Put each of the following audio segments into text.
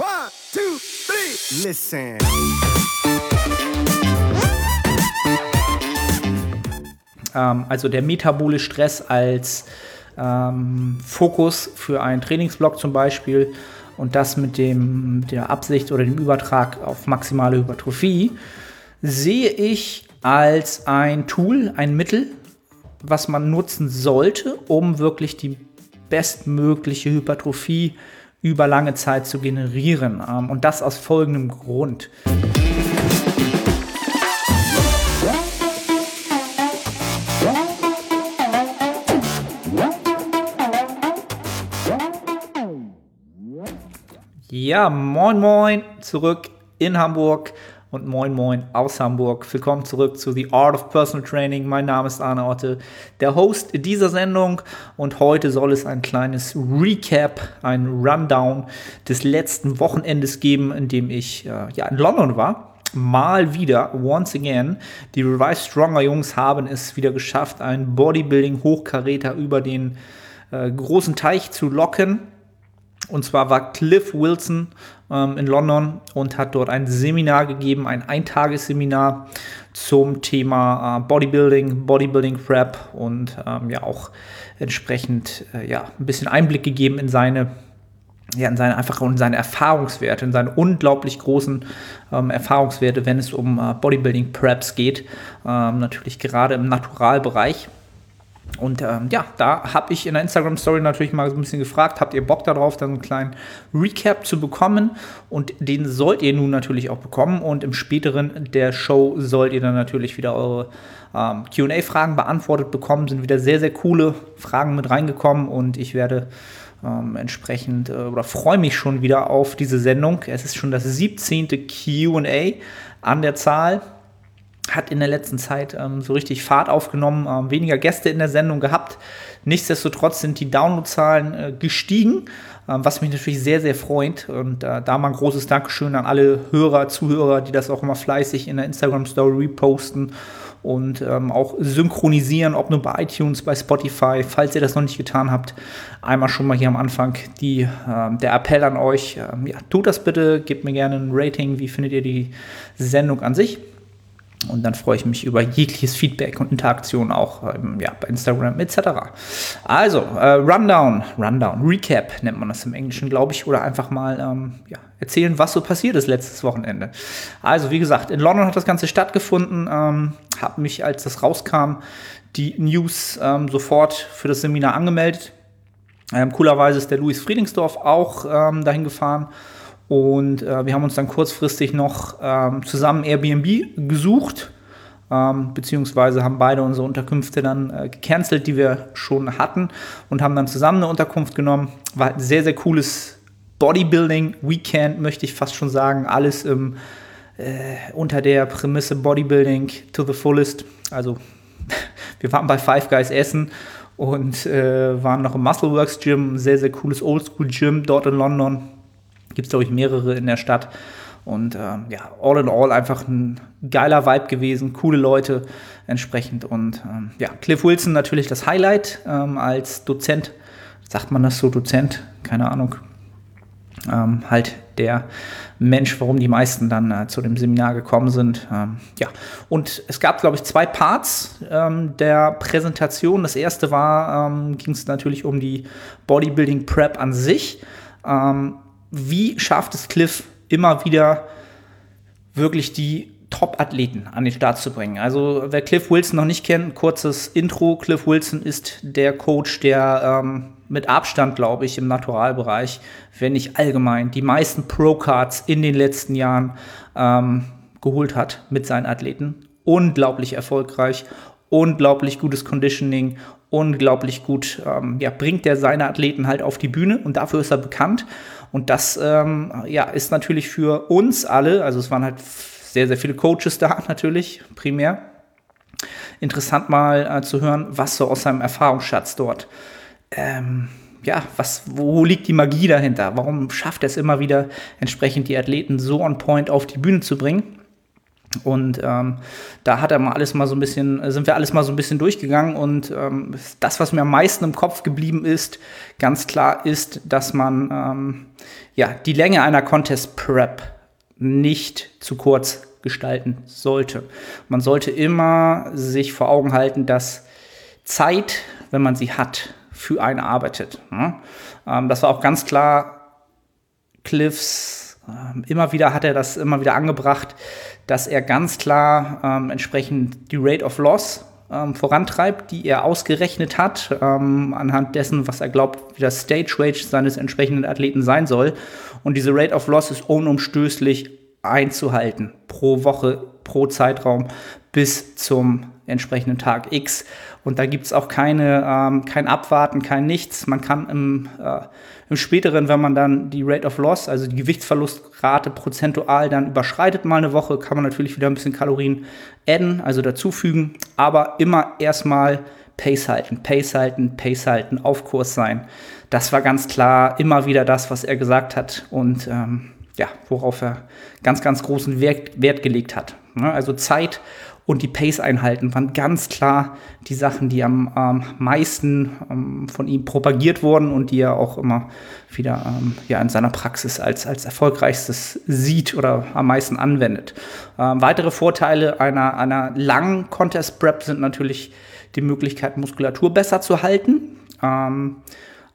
One, two, three. Listen. Ähm, also der metabolische Stress als ähm, Fokus für einen Trainingsblock zum Beispiel und das mit dem, der Absicht oder dem Übertrag auf maximale Hypertrophie, sehe ich als ein Tool, ein Mittel, was man nutzen sollte, um wirklich die bestmögliche Hypertrophie über lange Zeit zu generieren. Ähm, und das aus folgendem Grund. Ja, moin moin zurück in Hamburg und moin moin aus Hamburg. Willkommen zurück zu The Art of Personal Training. Mein Name ist Arne Otte, der Host dieser Sendung und heute soll es ein kleines Recap, ein Rundown des letzten Wochenendes geben, in dem ich äh, ja in London war. Mal wieder, once again, die Revive Stronger Jungs haben es wieder geschafft, einen Bodybuilding-Hochkaräter über den äh, großen Teich zu locken und zwar war Cliff Wilson ähm, in London und hat dort ein Seminar gegeben, ein Eintagesseminar zum Thema äh, Bodybuilding, Bodybuilding Prep und ähm, ja auch entsprechend äh, ja, ein bisschen Einblick gegeben in seine ja, in seine einfach und seine Erfahrungswerte, in seine unglaublich großen ähm, Erfahrungswerte, wenn es um äh, Bodybuilding Preps geht. Ähm, natürlich gerade im Naturalbereich. Und ähm, ja, da habe ich in der Instagram-Story natürlich mal so ein bisschen gefragt, habt ihr Bock darauf, dann einen kleinen Recap zu bekommen? Und den sollt ihr nun natürlich auch bekommen. Und im späteren der Show sollt ihr dann natürlich wieder eure ähm, QA-Fragen beantwortet bekommen. Sind wieder sehr, sehr coole Fragen mit reingekommen und ich werde ähm, entsprechend äh, oder freue mich schon wieder auf diese Sendung. Es ist schon das 17. QA an der Zahl hat in der letzten Zeit ähm, so richtig Fahrt aufgenommen, ähm, weniger Gäste in der Sendung gehabt. Nichtsdestotrotz sind die Downloadzahlen äh, gestiegen, ähm, was mich natürlich sehr, sehr freut. Und äh, da mal ein großes Dankeschön an alle Hörer, Zuhörer, die das auch immer fleißig in der Instagram-Story reposten und ähm, auch synchronisieren, ob nur bei iTunes, bei Spotify. Falls ihr das noch nicht getan habt, einmal schon mal hier am Anfang die, äh, der Appell an euch. Ähm, ja, tut das bitte, gebt mir gerne ein Rating. Wie findet ihr die Sendung an sich? Und dann freue ich mich über jegliches Feedback und Interaktion auch ähm, ja, bei Instagram etc. Also, äh, Rundown, Rundown, Recap nennt man das im Englischen, glaube ich, oder einfach mal ähm, ja, erzählen, was so passiert ist letztes Wochenende. Also, wie gesagt, in London hat das Ganze stattgefunden. Ähm, habe mich, als das rauskam, die News ähm, sofort für das Seminar angemeldet. Ähm, coolerweise ist der Louis Friedingsdorf auch ähm, dahin gefahren und äh, wir haben uns dann kurzfristig noch ähm, zusammen Airbnb gesucht, ähm, beziehungsweise haben beide unsere Unterkünfte dann äh, gecancelt, die wir schon hatten, und haben dann zusammen eine Unterkunft genommen. War ein sehr, sehr cooles Bodybuilding-Weekend, möchte ich fast schon sagen. Alles im, äh, unter der Prämisse Bodybuilding to the fullest. Also, wir waren bei Five Guys Essen und äh, waren noch im Muscleworks Gym, sehr, sehr cooles Oldschool-Gym dort in London Gibt es, glaube ich, mehrere in der Stadt. Und ähm, ja, all in all einfach ein geiler Vibe gewesen, coole Leute entsprechend. Und ähm, ja, Cliff Wilson natürlich das Highlight ähm, als Dozent. Sagt man das so, Dozent? Keine Ahnung. Ähm, halt der Mensch, warum die meisten dann äh, zu dem Seminar gekommen sind. Ähm, ja, und es gab, glaube ich, zwei Parts ähm, der Präsentation. Das erste war, ging es natürlich um die Bodybuilding Prep an sich. Ähm, wie schafft es Cliff immer wieder wirklich die Top-Athleten an den Start zu bringen. Also wer Cliff Wilson noch nicht kennt, kurzes Intro. Cliff Wilson ist der Coach, der ähm, mit Abstand, glaube ich, im Naturalbereich, wenn nicht allgemein, die meisten Pro-Cards in den letzten Jahren ähm, geholt hat mit seinen Athleten. Unglaublich erfolgreich, unglaublich gutes Conditioning, unglaublich gut, ähm, ja, bringt er seine Athleten halt auf die Bühne und dafür ist er bekannt. Und das ähm, ja, ist natürlich für uns alle, also es waren halt sehr, sehr viele Coaches da natürlich, primär. Interessant mal äh, zu hören, was so aus seinem Erfahrungsschatz dort, ähm, ja, was, wo liegt die Magie dahinter? Warum schafft er es immer wieder, entsprechend die Athleten so on point auf die Bühne zu bringen? Und ähm, da hat er mal alles mal so ein bisschen, sind wir alles mal so ein bisschen durchgegangen. Und ähm, das, was mir am meisten im Kopf geblieben ist, ganz klar ist, dass man ähm, ja die Länge einer Contest Prep nicht zu kurz gestalten sollte. Man sollte immer sich vor Augen halten, dass Zeit, wenn man sie hat, für einen arbeitet. Ne? Ähm, das war auch ganz klar Cliffs. Ähm, immer wieder hat er das immer wieder angebracht, dass er ganz klar ähm, entsprechend die Rate of Loss ähm, vorantreibt, die er ausgerechnet hat, ähm, anhand dessen, was er glaubt, wie das Stage Rate seines entsprechenden Athleten sein soll. Und diese Rate of Loss ist unumstößlich einzuhalten pro Woche, pro Zeitraum bis zum entsprechenden Tag X. Und da gibt es auch keine, ähm, kein Abwarten, kein Nichts. Man kann im, äh, im späteren, wenn man dann die Rate of Loss, also die Gewichtsverlustrate prozentual dann überschreitet mal eine Woche, kann man natürlich wieder ein bisschen Kalorien adden, also dazufügen. Aber immer erstmal Pace halten, Pace halten, Pace halten, auf Kurs sein. Das war ganz klar immer wieder das, was er gesagt hat. Und ähm, ja, worauf er ganz, ganz großen Wert, Wert gelegt hat. Ne? Also Zeit und die Pace einhalten waren ganz klar die Sachen, die am ähm, meisten ähm, von ihm propagiert wurden und die er auch immer wieder ähm, ja, in seiner Praxis als, als erfolgreichstes sieht oder am meisten anwendet. Ähm, weitere Vorteile einer, einer langen Contest Prep sind natürlich die Möglichkeit, Muskulatur besser zu halten, ähm,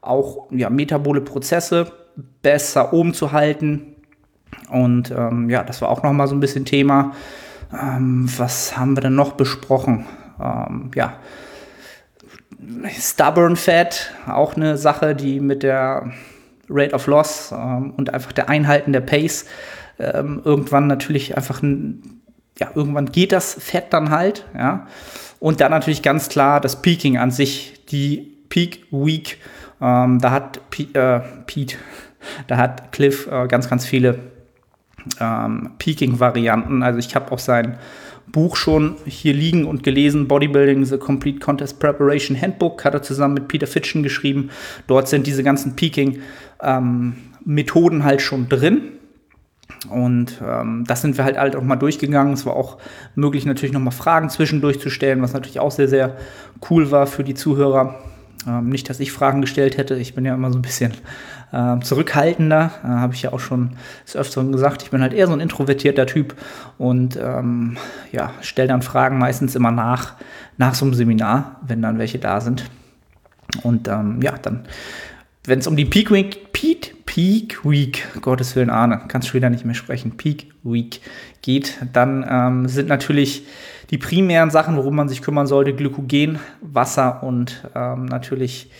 auch ja, metabole Prozesse besser oben zu halten, und ähm, ja, das war auch noch mal so ein bisschen Thema. Ähm, was haben wir denn noch besprochen? Ähm, ja, Stubborn Fat, auch eine Sache, die mit der Rate of Loss ähm, und einfach der Einhalten der Pace ähm, irgendwann natürlich einfach ein, ja, irgendwann geht das Fett dann halt, ja. Und dann natürlich ganz klar das Peaking an sich, die Peak Week, ähm, da hat P äh, Pete, da hat Cliff äh, ganz, ganz viele ähm, Peaking-Varianten. Also ich habe auch sein Buch schon hier liegen und gelesen, Bodybuilding, The Complete Contest Preparation Handbook, hat er zusammen mit Peter Fitchen geschrieben. Dort sind diese ganzen Peaking-Methoden ähm, halt schon drin. Und ähm, das sind wir halt halt auch mal durchgegangen. Es war auch möglich, natürlich noch mal Fragen zwischendurch zu stellen, was natürlich auch sehr, sehr cool war für die Zuhörer. Ähm, nicht, dass ich Fragen gestellt hätte. Ich bin ja immer so ein bisschen äh, zurückhaltender. Äh, Habe ich ja auch schon des Öfteren gesagt. Ich bin halt eher so ein introvertierter Typ und ähm, ja, stelle dann Fragen meistens immer nach, nach so einem Seminar, wenn dann welche da sind. Und ähm, ja, dann, wenn es um die Peak Week, Peak, Peak Week, Gottes Willen, Ahne, kannst du wieder nicht mehr sprechen, Peak Week geht, dann ähm, sind natürlich die primären Sachen, worum man sich kümmern sollte, Glykogen, Wasser und ähm, natürlich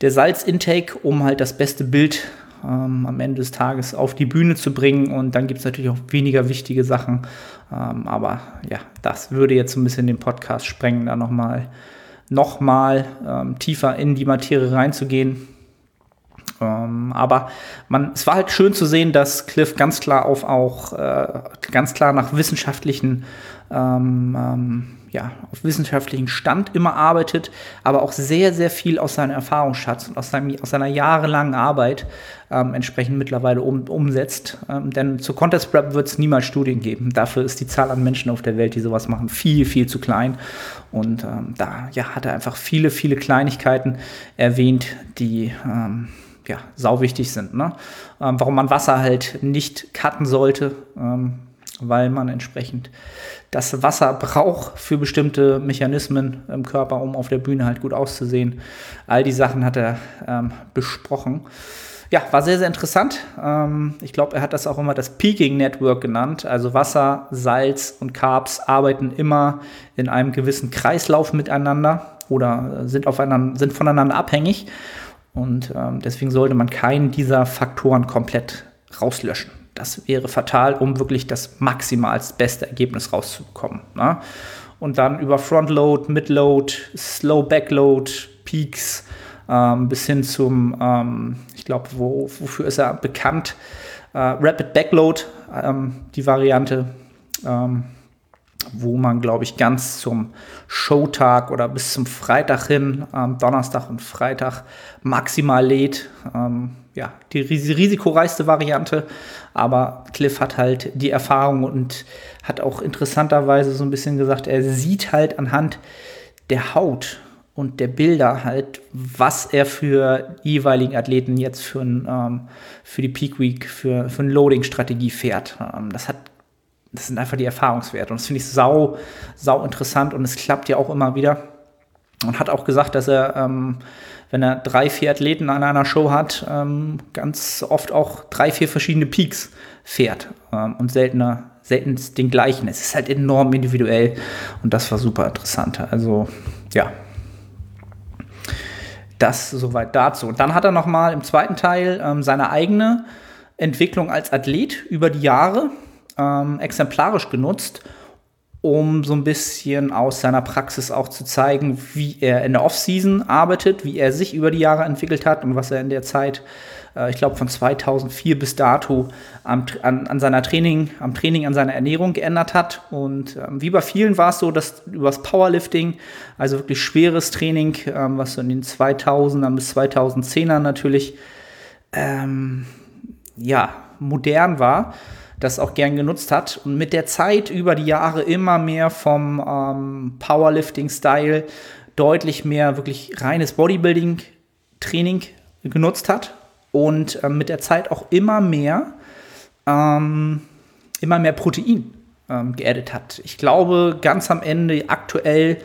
der Salzintake, um halt das beste Bild ähm, am Ende des Tages auf die Bühne zu bringen. Und dann gibt es natürlich auch weniger wichtige Sachen. Ähm, aber ja, das würde jetzt so ein bisschen den Podcast sprengen, da nochmal noch mal, ähm, tiefer in die Materie reinzugehen. Ähm, aber man, es war halt schön zu sehen, dass Cliff ganz klar auf auch äh, ganz klar nach wissenschaftlichen ähm, ähm, ja, auf wissenschaftlichen Stand immer arbeitet, aber auch sehr, sehr viel aus seinem Erfahrungsschatz und aus, seinem, aus seiner jahrelangen Arbeit ähm, entsprechend mittlerweile um, umsetzt. Ähm, denn zur Contest Prep wird es niemals Studien geben. Dafür ist die Zahl an Menschen auf der Welt, die sowas machen, viel, viel zu klein. Und ähm, da ja, hat er einfach viele, viele Kleinigkeiten erwähnt, die ähm, ja, sau wichtig sind. Ne? Ähm, warum man Wasser halt nicht cutten sollte, ähm, weil man entsprechend das Wasser braucht für bestimmte Mechanismen im Körper, um auf der Bühne halt gut auszusehen. All die Sachen hat er ähm, besprochen. Ja, war sehr, sehr interessant. Ähm, ich glaube, er hat das auch immer das Peaking Network genannt. Also Wasser, Salz und Carbs arbeiten immer in einem gewissen Kreislauf miteinander oder sind, aufeinander, sind voneinander abhängig. Und ähm, deswegen sollte man keinen dieser Faktoren komplett rauslöschen. Das wäre fatal, um wirklich das maximal beste Ergebnis rauszubekommen. Ne? Und dann über Frontload, Midload, Slow Backload, Peaks ähm, bis hin zum, ähm, ich glaube, wo, wofür ist er bekannt? Äh, Rapid Backload, ähm, die Variante. Ähm, wo man, glaube ich, ganz zum Showtag oder bis zum Freitag hin, ähm, Donnerstag und Freitag, maximal lädt. Ähm, ja, die risikoreichste Variante, aber Cliff hat halt die Erfahrung und hat auch interessanterweise so ein bisschen gesagt, er sieht halt anhand der Haut und der Bilder halt, was er für jeweiligen Athleten jetzt für, ein, ähm, für die Peak Week, für, für eine Loading-Strategie fährt. Ähm, das hat das sind einfach die Erfahrungswerte. Und das finde ich sau, sau interessant und es klappt ja auch immer wieder. Und hat auch gesagt, dass er, ähm, wenn er drei, vier Athleten an einer Show hat, ähm, ganz oft auch drei, vier verschiedene Peaks fährt ähm, und seltener, selten den gleichen. Es ist halt enorm individuell und das war super interessant. Also, ja, das soweit dazu. Und dann hat er noch mal im zweiten Teil ähm, seine eigene Entwicklung als Athlet über die Jahre ähm, exemplarisch genutzt, um so ein bisschen aus seiner Praxis auch zu zeigen, wie er in der Offseason arbeitet, wie er sich über die Jahre entwickelt hat und was er in der Zeit äh, ich glaube von 2004 bis dato am, an, an, seiner Training, am Training, an seiner Ernährung geändert hat. Und ähm, wie bei vielen war es so, dass übers Powerlifting, also wirklich schweres Training, ähm, was so in den 2000er bis 2010er natürlich, ähm, ja, modern war, das auch gern genutzt hat und mit der Zeit über die Jahre immer mehr vom ähm, Powerlifting-Style deutlich mehr wirklich reines Bodybuilding-Training genutzt hat und ähm, mit der Zeit auch immer mehr, ähm, immer mehr Protein ähm, geaddet hat. Ich glaube, ganz am Ende, aktuell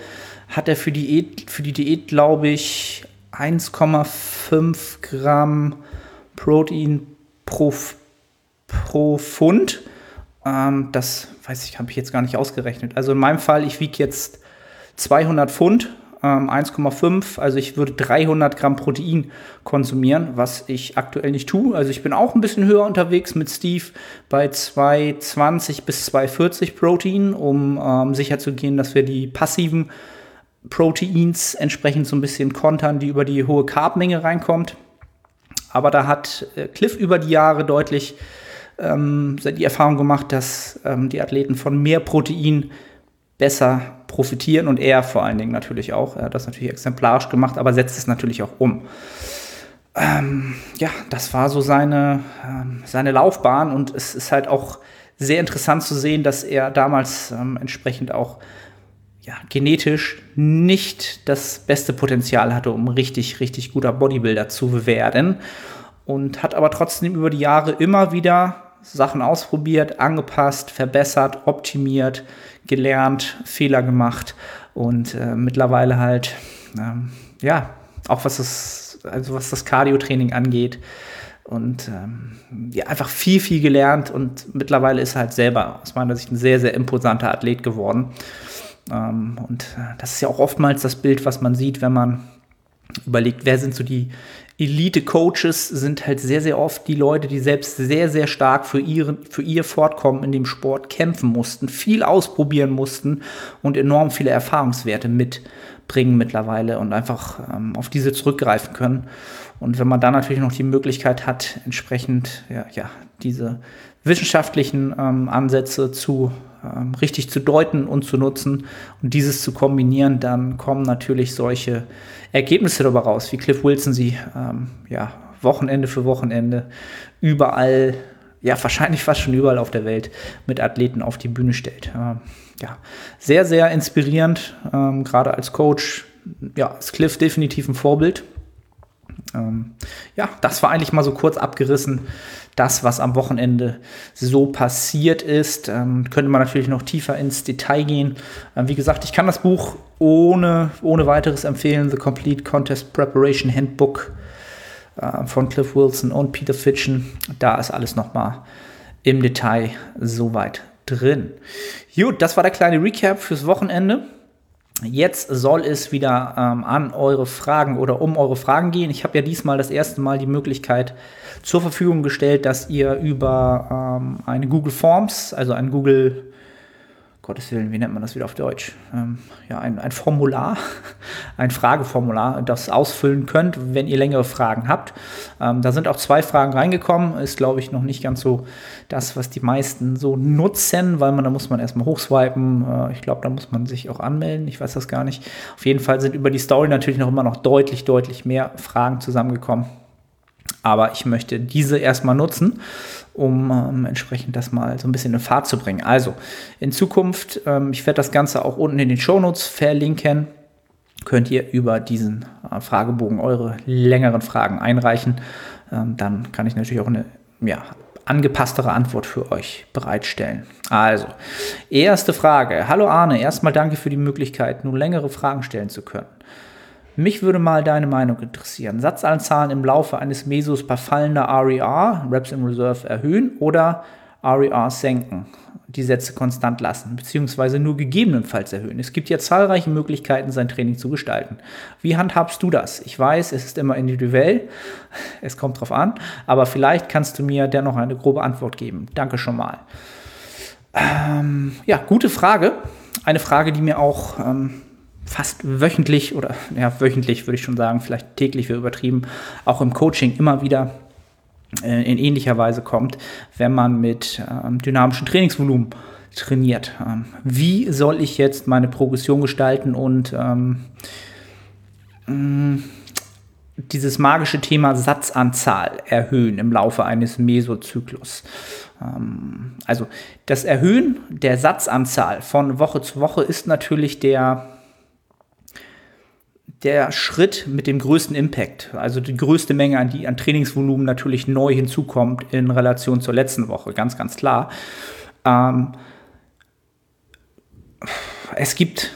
hat er für die Diät, für die Diät glaube ich, 1,5 Gramm Protein pro, pro Pfund. Ähm, das weiß ich, habe ich jetzt gar nicht ausgerechnet. Also in meinem Fall, ich wiege jetzt 200 Pfund ähm, 1,5. Also ich würde 300 Gramm Protein konsumieren, was ich aktuell nicht tue. Also ich bin auch ein bisschen höher unterwegs mit Steve bei 220 bis 240 Protein, um ähm, sicherzugehen, dass wir die passiven Proteins entsprechend so ein bisschen kontern, die über die hohe Carbmenge reinkommt. Aber da hat äh, Cliff über die Jahre deutlich ähm, die Erfahrung gemacht, dass ähm, die Athleten von mehr Protein besser profitieren und er vor allen Dingen natürlich auch. Er hat das natürlich exemplarisch gemacht, aber setzt es natürlich auch um. Ähm, ja, das war so seine, ähm, seine Laufbahn und es ist halt auch sehr interessant zu sehen, dass er damals ähm, entsprechend auch ja, genetisch nicht das beste Potenzial hatte, um richtig, richtig guter Bodybuilder zu werden. Und hat aber trotzdem über die Jahre immer wieder Sachen ausprobiert, angepasst, verbessert, optimiert, gelernt, Fehler gemacht und äh, mittlerweile halt, ähm, ja, auch was das, also was das Cardio-Training angeht und ähm, ja, einfach viel, viel gelernt und mittlerweile ist er halt selber aus meiner Sicht ein sehr, sehr imposanter Athlet geworden. Ähm, und äh, das ist ja auch oftmals das Bild, was man sieht, wenn man überlegt, wer sind so die Elite-Coaches sind halt sehr, sehr oft die Leute, die selbst sehr, sehr stark für, ihren, für ihr Fortkommen in dem Sport kämpfen mussten, viel ausprobieren mussten und enorm viele Erfahrungswerte mitbringen mittlerweile und einfach ähm, auf diese zurückgreifen können. Und wenn man dann natürlich noch die Möglichkeit hat, entsprechend ja, ja diese wissenschaftlichen ähm, Ansätze zu ähm, richtig zu deuten und zu nutzen und dieses zu kombinieren, dann kommen natürlich solche Ergebnisse dabei raus, wie Cliff Wilson sie ähm, ja, Wochenende für Wochenende überall, ja, wahrscheinlich fast schon überall auf der Welt mit Athleten auf die Bühne stellt. Ähm, ja, sehr, sehr inspirierend, ähm, gerade als Coach. Ja, ist Cliff definitiv ein Vorbild. Ähm, ja, das war eigentlich mal so kurz abgerissen, das, was am Wochenende so passiert ist. Ähm, könnte man natürlich noch tiefer ins Detail gehen. Ähm, wie gesagt, ich kann das Buch ohne, ohne weiteres empfehlen. The Complete Contest Preparation Handbook äh, von Cliff Wilson und Peter Fitchen. Da ist alles nochmal im Detail soweit drin. Gut, das war der kleine Recap fürs Wochenende. Jetzt soll es wieder ähm, an eure Fragen oder um eure Fragen gehen. Ich habe ja diesmal das erste Mal die Möglichkeit zur Verfügung gestellt, dass ihr über ähm, eine Google Forms, also ein Google Gottes Willen, wie nennt man das wieder auf Deutsch? Ähm, ja, ein, ein Formular, ein Frageformular, das ausfüllen könnt, wenn ihr längere Fragen habt. Ähm, da sind auch zwei Fragen reingekommen. Ist, glaube ich, noch nicht ganz so das, was die meisten so nutzen, weil man, da muss man erstmal hochswipen. Äh, ich glaube, da muss man sich auch anmelden. Ich weiß das gar nicht. Auf jeden Fall sind über die Story natürlich noch immer noch deutlich, deutlich mehr Fragen zusammengekommen. Aber ich möchte diese erstmal nutzen um ähm, entsprechend das mal so ein bisschen in Fahrt zu bringen. Also in Zukunft, ähm, ich werde das Ganze auch unten in den Shownotes verlinken, könnt ihr über diesen äh, Fragebogen eure längeren Fragen einreichen. Ähm, dann kann ich natürlich auch eine ja, angepasstere Antwort für euch bereitstellen. Also, erste Frage. Hallo Arne, erstmal danke für die Möglichkeit, nun längere Fragen stellen zu können. Mich würde mal deine Meinung interessieren. Satzanzahlen im Laufe eines Mesos bei fallender RER, Reps in Reserve, erhöhen oder RER e senken, die Sätze konstant lassen, beziehungsweise nur gegebenenfalls erhöhen. Es gibt ja zahlreiche Möglichkeiten, sein Training zu gestalten. Wie handhabst du das? Ich weiß, es ist immer individuell, es kommt drauf an, aber vielleicht kannst du mir dennoch eine grobe Antwort geben. Danke schon mal. Ähm, ja, gute Frage. Eine Frage, die mir auch ähm, fast wöchentlich oder ja, wöchentlich würde ich schon sagen, vielleicht täglich wäre übertrieben, auch im Coaching immer wieder äh, in ähnlicher Weise kommt, wenn man mit ähm, dynamischem Trainingsvolumen trainiert. Ähm, wie soll ich jetzt meine Progression gestalten und ähm, mm, dieses magische Thema Satzanzahl erhöhen im Laufe eines Mesozyklus. Ähm, also das Erhöhen der Satzanzahl von Woche zu Woche ist natürlich der der Schritt mit dem größten Impact, also die größte Menge an, die, an Trainingsvolumen natürlich neu hinzukommt in Relation zur letzten Woche, ganz, ganz klar. Ähm, es gibt,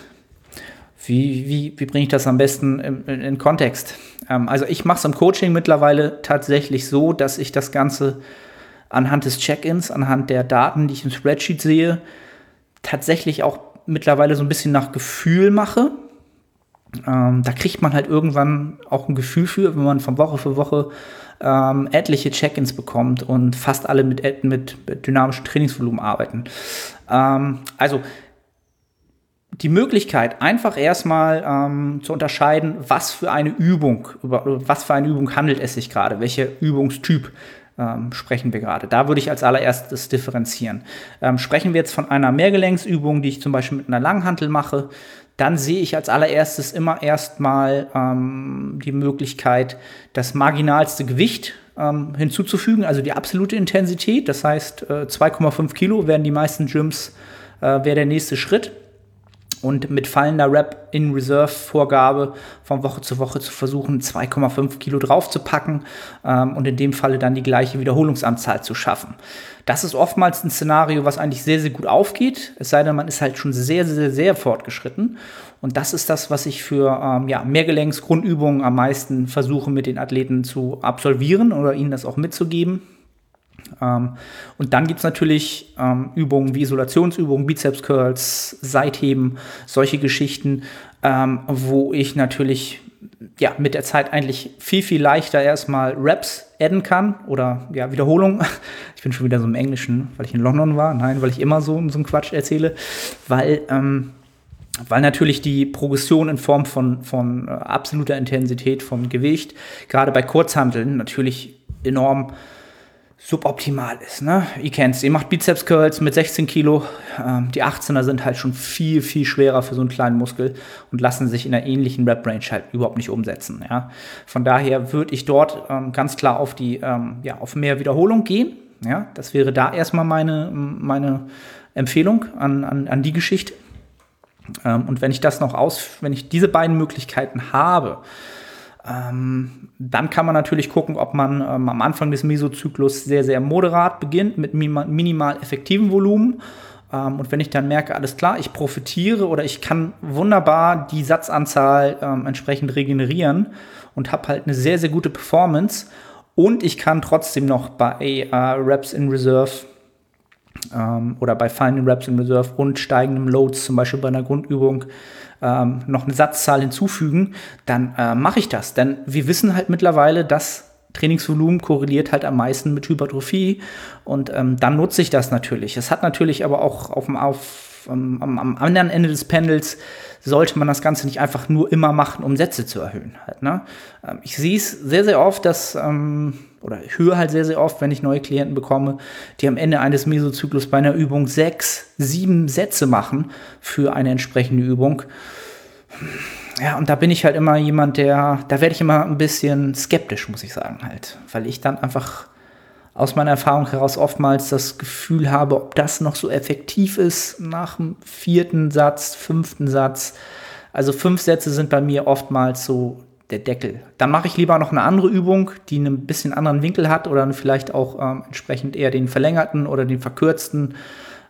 wie, wie, wie bringe ich das am besten in, in, in Kontext? Ähm, also ich mache es im Coaching mittlerweile tatsächlich so, dass ich das Ganze anhand des Check-ins, anhand der Daten, die ich im Spreadsheet sehe, tatsächlich auch mittlerweile so ein bisschen nach Gefühl mache ähm, da kriegt man halt irgendwann auch ein Gefühl für, wenn man von Woche für Woche ähm, etliche Check-ins bekommt und fast alle mit, mit, dynamischem Trainingsvolumen arbeiten. Ähm, also die Möglichkeit, einfach erstmal ähm, zu unterscheiden, was für eine Übung, über was für eine Übung handelt es sich gerade, welcher Übungstyp ähm, sprechen wir gerade. Da würde ich als allererstes differenzieren. Ähm, sprechen wir jetzt von einer Mehrgelenksübung, die ich zum Beispiel mit einer Langhantel mache, dann sehe ich als allererstes immer erstmal ähm, die Möglichkeit, das marginalste Gewicht ähm, hinzuzufügen, also die absolute Intensität. Das heißt, äh, 2,5 Kilo werden die meisten Gyms, äh, wäre der nächste Schritt und mit fallender Rep in Reserve Vorgabe von Woche zu Woche zu versuchen, 2,5 Kilo draufzupacken ähm, und in dem Falle dann die gleiche Wiederholungsanzahl zu schaffen. Das ist oftmals ein Szenario, was eigentlich sehr, sehr gut aufgeht, es sei denn, man ist halt schon sehr, sehr, sehr fortgeschritten. Und das ist das, was ich für ähm, ja, Mehrgelenksgrundübungen am meisten versuche mit den Athleten zu absolvieren oder ihnen das auch mitzugeben. Ähm, und dann gibt es natürlich ähm, Übungen wie Isolationsübungen, Bizeps Curls, Seitheben, solche Geschichten, ähm, wo ich natürlich ja, mit der Zeit eigentlich viel, viel leichter erstmal Raps adden kann oder ja, Wiederholungen. Ich bin schon wieder so im Englischen, weil ich in London war. Nein, weil ich immer so, so einen Quatsch erzähle. Weil, ähm, weil natürlich die Progression in Form von, von äh, absoluter Intensität vom Gewicht, gerade bei Kurzhanteln, natürlich enorm suboptimal ist. Ne? Ihr kennt es, ihr macht Bizeps Curls mit 16 Kilo. Ähm, die 18er sind halt schon viel, viel schwerer für so einen kleinen Muskel und lassen sich in einer ähnlichen Rep-Range halt überhaupt nicht umsetzen. Ja? Von daher würde ich dort ähm, ganz klar auf, die, ähm, ja, auf mehr Wiederholung gehen. Ja? Das wäre da erstmal meine, meine Empfehlung an, an, an die Geschichte. Ähm, und wenn ich das noch aus, wenn ich diese beiden Möglichkeiten habe, dann kann man natürlich gucken, ob man ähm, am Anfang des Mesozyklus sehr, sehr moderat beginnt mit minimal, minimal effektivem Volumen. Ähm, und wenn ich dann merke, alles klar, ich profitiere oder ich kann wunderbar die Satzanzahl ähm, entsprechend regenerieren und habe halt eine sehr, sehr gute Performance und ich kann trotzdem noch bei äh, Reps in Reserve ähm, oder bei fallenden Reps in Reserve und steigendem Loads, zum Beispiel bei einer Grundübung, ähm, noch eine Satzzahl hinzufügen, dann äh, mache ich das. Denn wir wissen halt mittlerweile, dass Trainingsvolumen korreliert halt am meisten mit Hypertrophie und ähm, dann nutze ich das natürlich. Es hat natürlich aber auch auf, auf am, am, anderen Ende des Pendels sollte man das Ganze nicht einfach nur immer machen, um Sätze zu erhöhen. Halt, ne? Ähm, ich sehe es sehr, sehr oft, dass, ähm, oder höre halt sehr, sehr oft, wenn ich neue Klienten bekomme, die am Ende eines Mesozyklus bei einer Übung sechs, sieben Sätze machen für eine entsprechende Übung. Ja, und da bin ich halt immer jemand, der, da werde ich immer ein bisschen skeptisch, muss ich sagen, halt. Weil ich dann einfach aus meiner Erfahrung heraus oftmals das Gefühl habe, ob das noch so effektiv ist nach dem vierten Satz, fünften Satz. Also fünf Sätze sind bei mir oftmals so der Deckel. Dann mache ich lieber noch eine andere Übung, die einen bisschen anderen Winkel hat oder vielleicht auch ähm, entsprechend eher den verlängerten oder den verkürzten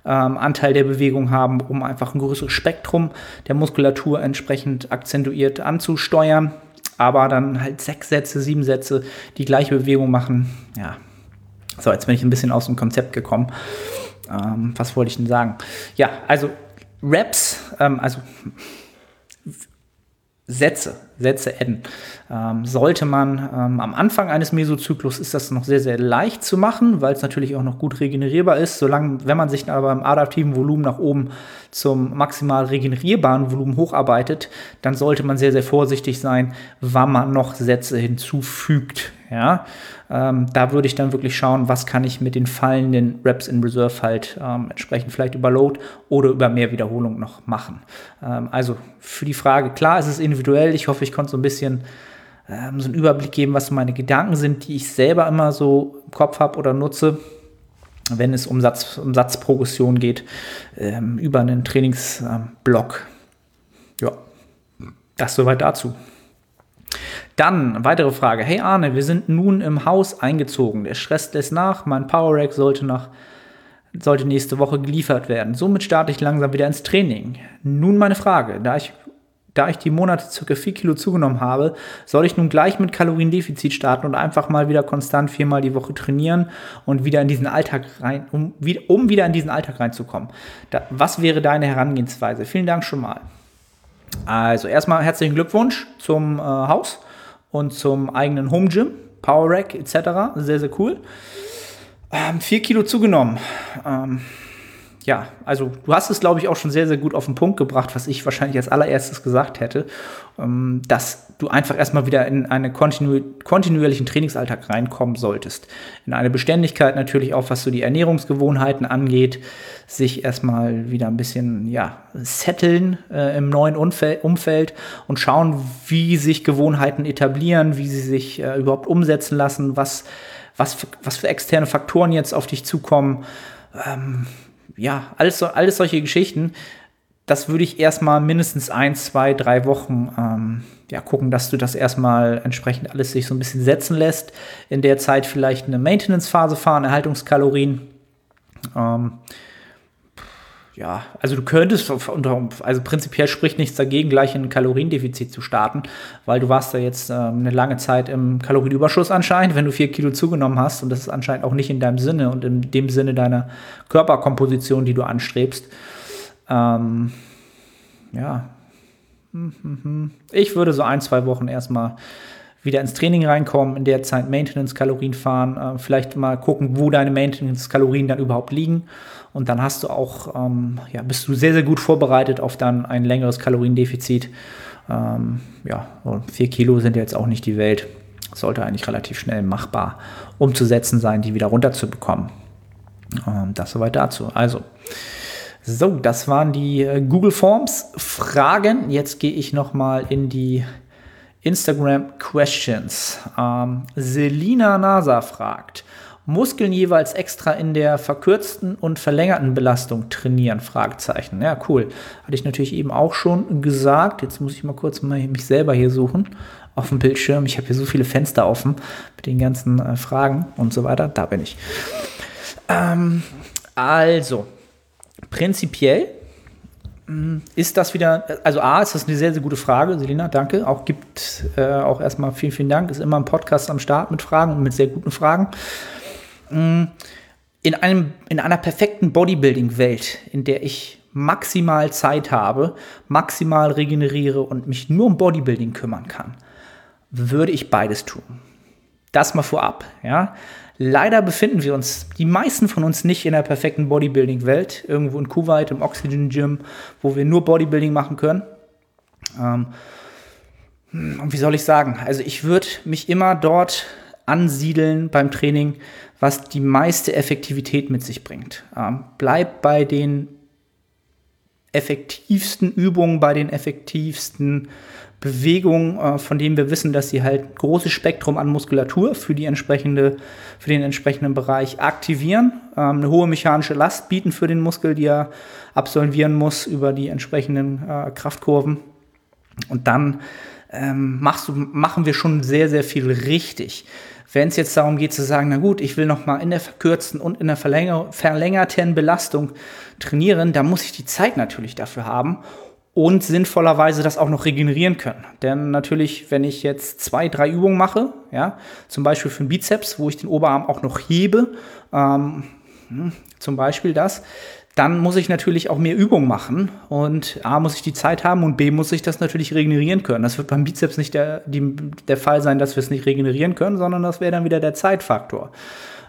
ähm, Anteil der Bewegung haben, um einfach ein größeres Spektrum der Muskulatur entsprechend akzentuiert anzusteuern. Aber dann halt sechs Sätze, sieben Sätze, die gleiche Bewegung machen. Ja. So, jetzt bin ich ein bisschen aus dem Konzept gekommen. Ähm, was wollte ich denn sagen? Ja, also Raps, ähm, also Sätze, Sätze adden. Ähm, sollte man ähm, am Anfang eines Mesozyklus ist das noch sehr, sehr leicht zu machen, weil es natürlich auch noch gut regenerierbar ist. Solange, wenn man sich aber im adaptiven Volumen nach oben zum maximal regenerierbaren Volumen hocharbeiten, dann sollte man sehr, sehr vorsichtig sein, wann man noch Sätze hinzufügt. Ja, ähm, da würde ich dann wirklich schauen, was kann ich mit den fallenden Reps in Reserve halt ähm, entsprechend vielleicht über Load oder über mehr Wiederholung noch machen. Ähm, also für die Frage, klar, es ist individuell. Ich hoffe, ich konnte so ein bisschen ähm, so einen Überblick geben, was meine Gedanken sind, die ich selber immer so im Kopf habe oder nutze wenn es um, Satz, um Satzprogression geht, ähm, über einen Trainingsblock. ja, das soweit dazu. Dann weitere Frage. Hey Arne, wir sind nun im Haus eingezogen. Der Stress lässt nach. Mein Power Rack sollte nach sollte nächste Woche geliefert werden. Somit starte ich langsam wieder ins Training. Nun meine Frage, da ich da ich die Monate ca. 4 Kilo zugenommen habe, soll ich nun gleich mit Kaloriendefizit starten und einfach mal wieder konstant viermal die Woche trainieren und wieder in diesen Alltag rein, um, um wieder in diesen Alltag reinzukommen. Da, was wäre deine Herangehensweise? Vielen Dank schon mal. Also erstmal herzlichen Glückwunsch zum äh, Haus und zum eigenen Home Gym, Power Rack etc. Sehr, sehr cool. Ähm, vier Kilo zugenommen. Ähm, ja, also du hast es, glaube ich, auch schon sehr, sehr gut auf den Punkt gebracht, was ich wahrscheinlich als allererstes gesagt hätte, ähm, dass du einfach erstmal wieder in einen kontinu kontinuierlichen Trainingsalltag reinkommen solltest. In eine Beständigkeit natürlich auch, was so die Ernährungsgewohnheiten angeht, sich erstmal wieder ein bisschen, ja, setteln äh, im neuen Umfeld, Umfeld und schauen, wie sich Gewohnheiten etablieren, wie sie sich äh, überhaupt umsetzen lassen, was, was, für, was für externe Faktoren jetzt auf dich zukommen. Ähm, ja, alles, alles solche Geschichten, das würde ich erstmal mindestens ein, zwei, drei Wochen ähm, ja, gucken, dass du das erstmal entsprechend alles sich so ein bisschen setzen lässt. In der Zeit vielleicht eine Maintenance-Phase fahren, Erhaltungskalorien. Ähm, ja, also du könntest, also prinzipiell spricht nichts dagegen, gleich in ein Kaloriendefizit zu starten, weil du warst da jetzt ähm, eine lange Zeit im Kalorienüberschuss anscheinend, wenn du vier Kilo zugenommen hast und das ist anscheinend auch nicht in deinem Sinne und in dem Sinne deiner Körperkomposition, die du anstrebst. Ähm, ja, ich würde so ein, zwei Wochen erstmal wieder ins Training reinkommen, in der Zeit Maintenance-Kalorien fahren, äh, vielleicht mal gucken, wo deine Maintenance-Kalorien dann überhaupt liegen und dann hast du auch, ähm, ja, bist du sehr, sehr gut vorbereitet auf dann ein längeres Kaloriendefizit. Ähm, ja, vier Kilo sind jetzt auch nicht die Welt. Sollte eigentlich relativ schnell machbar umzusetzen sein, die wieder runterzubekommen. Ähm, das soweit dazu. Also, so, das waren die äh, Google Forms Fragen. Jetzt gehe ich noch mal in die Instagram Questions. Ähm, Selina Nasa fragt, Muskeln jeweils extra in der verkürzten und verlängerten Belastung trainieren? Fragezeichen. Ja, cool. Hatte ich natürlich eben auch schon gesagt. Jetzt muss ich mal kurz mal mich selber hier suchen auf dem Bildschirm. Ich habe hier so viele Fenster offen mit den ganzen äh, Fragen und so weiter. Da bin ich. Ähm, also, prinzipiell ist das wieder, also A, ist das eine sehr, sehr gute Frage, Selina, danke. Auch gibt äh, auch erstmal vielen, vielen Dank. Ist immer ein Podcast am Start mit Fragen und mit sehr guten Fragen. Mm, in, einem, in einer perfekten Bodybuilding-Welt, in der ich maximal Zeit habe, maximal regeneriere und mich nur um Bodybuilding kümmern kann, würde ich beides tun. Das mal vorab, ja. Leider befinden wir uns, die meisten von uns, nicht in der perfekten Bodybuilding-Welt, irgendwo in Kuwait, im Oxygen Gym, wo wir nur Bodybuilding machen können. Ähm, und wie soll ich sagen? Also ich würde mich immer dort ansiedeln beim Training, was die meiste Effektivität mit sich bringt. Ähm, bleib bei den effektivsten Übungen, bei den effektivsten Bewegungen, äh, von denen wir wissen, dass sie halt großes Spektrum an Muskulatur für, die entsprechende, für den entsprechenden Bereich aktivieren, ähm, eine hohe mechanische Last bieten für den Muskel, die er absolvieren muss über die entsprechenden äh, Kraftkurven. Und dann ähm, machst du, machen wir schon sehr, sehr viel richtig. Wenn es jetzt darum geht zu sagen, na gut, ich will noch mal in der verkürzten und in der verlänger verlängerten Belastung trainieren, dann muss ich die Zeit natürlich dafür haben und sinnvollerweise das auch noch regenerieren können. Denn natürlich, wenn ich jetzt zwei, drei Übungen mache, ja, zum Beispiel für den Bizeps, wo ich den Oberarm auch noch hebe, ähm, hm, zum Beispiel das, dann muss ich natürlich auch mehr Übungen machen und A muss ich die Zeit haben und B muss ich das natürlich regenerieren können. Das wird beim Bizeps nicht der, die, der Fall sein, dass wir es nicht regenerieren können, sondern das wäre dann wieder der Zeitfaktor.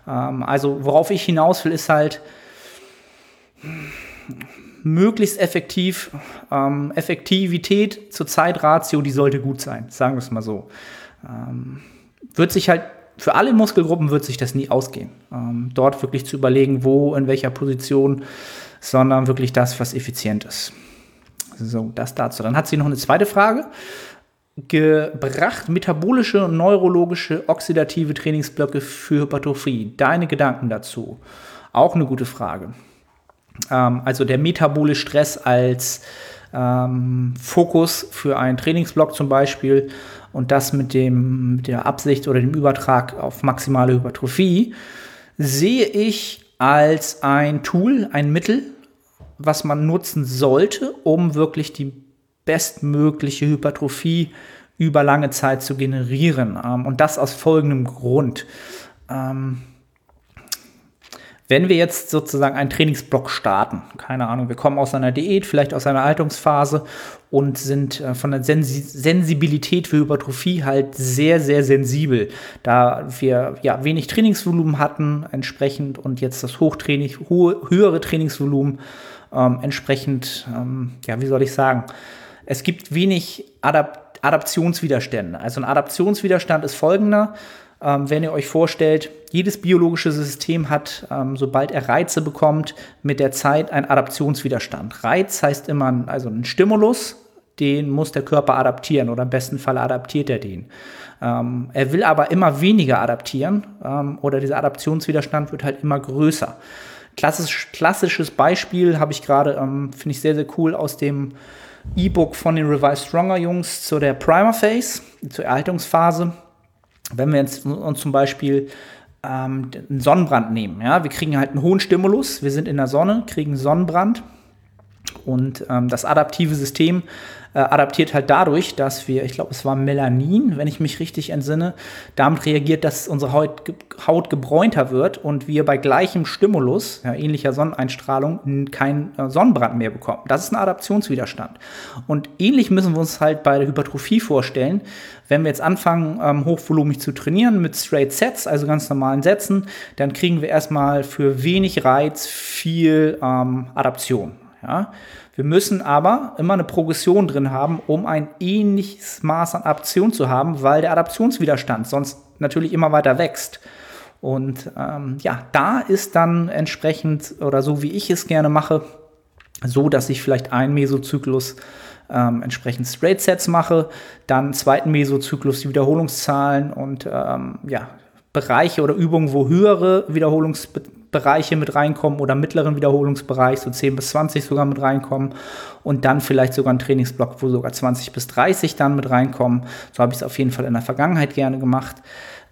Ähm, also worauf ich hinaus will, ist halt, möglichst effektiv. Ähm, Effektivität zur Zeitratio, die sollte gut sein, sagen wir es mal so. Ähm, wird sich halt für alle Muskelgruppen wird sich das nie ausgehen. Ähm, dort wirklich zu überlegen, wo, in welcher Position, sondern wirklich das, was effizient ist. So, das dazu. Dann hat sie noch eine zweite Frage gebracht, metabolische und neurologische oxidative Trainingsblöcke für Hypertrophie. Deine Gedanken dazu? Auch eine gute Frage. Ähm, also der metabolische Stress als ähm, Fokus für einen Trainingsblock zum Beispiel und das mit, dem, mit der Absicht oder dem Übertrag auf maximale Hypertrophie, sehe ich als ein Tool, ein Mittel, was man nutzen sollte, um wirklich die bestmögliche Hypertrophie über lange Zeit zu generieren. Ähm, und das aus folgendem Grund. Wenn wir jetzt sozusagen einen Trainingsblock starten, keine Ahnung, wir kommen aus einer Diät, vielleicht aus einer Haltungsphase und sind äh, von der Sensi Sensibilität für Hypertrophie halt sehr, sehr sensibel, da wir ja wenig Trainingsvolumen hatten entsprechend und jetzt das Hochtraining, hohe, höhere Trainingsvolumen ähm, entsprechend, ähm, ja, wie soll ich sagen, es gibt wenig Adap Adaptionswiderstände. Also ein Adaptionswiderstand ist folgender ähm, wenn ihr euch vorstellt, jedes biologische System hat, ähm, sobald er Reize bekommt, mit der Zeit einen Adaptionswiderstand. Reiz heißt immer also ein Stimulus, den muss der Körper adaptieren oder im besten Fall adaptiert er den. Ähm, er will aber immer weniger adaptieren ähm, oder dieser Adaptionswiderstand wird halt immer größer. Klassisch, klassisches Beispiel habe ich gerade, ähm, finde ich sehr, sehr cool, aus dem E-Book von den Revive Stronger Jungs zu der Primer Phase, zur Erhaltungsphase wenn wir jetzt uns zum Beispiel ähm, einen Sonnenbrand nehmen, ja, wir kriegen halt einen hohen Stimulus, wir sind in der Sonne, kriegen Sonnenbrand und ähm, das adaptive System äh, adaptiert halt dadurch, dass wir, ich glaube, es war Melanin, wenn ich mich richtig entsinne, damit reagiert, dass unsere Haut, Haut gebräunter wird und wir bei gleichem Stimulus, ja, ähnlicher Sonneneinstrahlung, keinen äh, Sonnenbrand mehr bekommen. Das ist ein Adaptionswiderstand. Und ähnlich müssen wir uns halt bei der Hypertrophie vorstellen. Wenn wir jetzt anfangen, ähm, hochvolumig zu trainieren mit Straight Sets, also ganz normalen Sätzen, dann kriegen wir erstmal für wenig Reiz viel ähm, Adaption. Ja? Wir müssen aber immer eine Progression drin haben, um ein ähnliches Maß an Adaption zu haben, weil der Adaptionswiderstand sonst natürlich immer weiter wächst. Und ähm, ja, da ist dann entsprechend oder so wie ich es gerne mache, so dass ich vielleicht einen Mesozyklus ähm, entsprechend Straight Sets mache, dann zweiten Mesozyklus die Wiederholungszahlen und ähm, ja, Bereiche oder Übungen, wo höhere Wiederholungsbereiche mit reinkommen oder mittleren Wiederholungsbereich, so 10 bis 20 sogar mit reinkommen und dann vielleicht sogar ein Trainingsblock, wo sogar 20 bis 30 dann mit reinkommen. So habe ich es auf jeden Fall in der Vergangenheit gerne gemacht.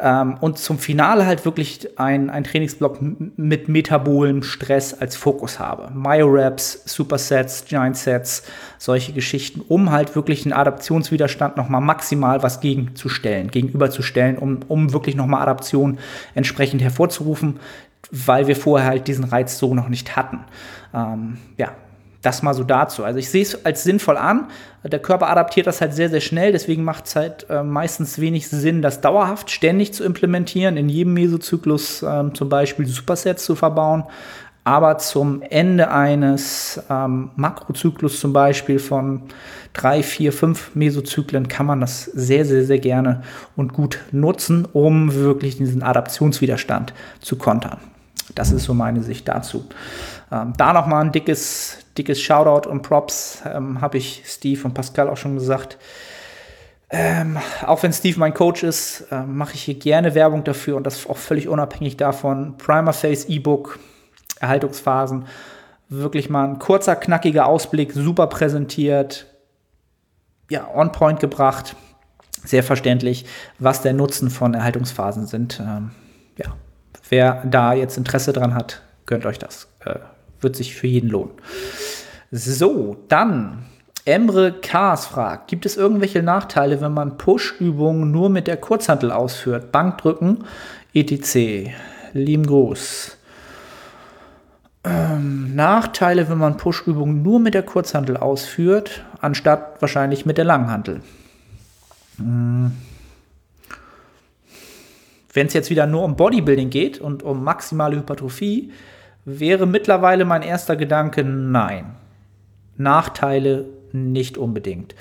Ähm, und zum Finale halt wirklich ein, ein Trainingsblock mit metabolem Stress als Fokus habe. Myoreps, Supersets, Giant Sets, solche Geschichten, um halt wirklich einen Adaptionswiderstand nochmal maximal was gegenzustellen, gegenüberzustellen, um, um wirklich nochmal Adaption entsprechend hervorzurufen, weil wir vorher halt diesen Reiz so noch nicht hatten. Ähm, ja, das mal so dazu. Also ich sehe es als sinnvoll an. Der Körper adaptiert das halt sehr, sehr schnell. Deswegen macht es halt äh, meistens wenig Sinn, das dauerhaft ständig zu implementieren, in jedem Mesozyklus äh, zum Beispiel Supersets zu verbauen. Aber zum Ende eines ähm, Makrozyklus zum Beispiel von drei, vier, fünf Mesozyklen kann man das sehr, sehr, sehr gerne und gut nutzen, um wirklich diesen Adaptionswiderstand zu kontern. Das ist so meine Sicht dazu. Ähm, da nochmal ein dickes, dickes Shoutout und Props, ähm, habe ich Steve und Pascal auch schon gesagt. Ähm, auch wenn Steve mein Coach ist, äh, mache ich hier gerne Werbung dafür und das auch völlig unabhängig davon. Primer Face E-Book, Erhaltungsphasen, wirklich mal ein kurzer, knackiger Ausblick, super präsentiert, ja, on point gebracht, sehr verständlich, was der Nutzen von Erhaltungsphasen sind. Ähm, wer da jetzt Interesse dran hat, gönnt euch das. Äh, wird sich für jeden lohnen. So, dann Emre Kars fragt, gibt es irgendwelche Nachteile, wenn man Push-Übungen nur mit der Kurzhantel ausführt? Bankdrücken, etc. Lieben Gruß. Ähm, Nachteile, wenn man Push-Übungen nur mit der Kurzhantel ausführt, anstatt wahrscheinlich mit der Langhantel. Hm. Wenn es jetzt wieder nur um Bodybuilding geht und um maximale Hypertrophie, wäre mittlerweile mein erster Gedanke nein. Nachteile nicht unbedingt.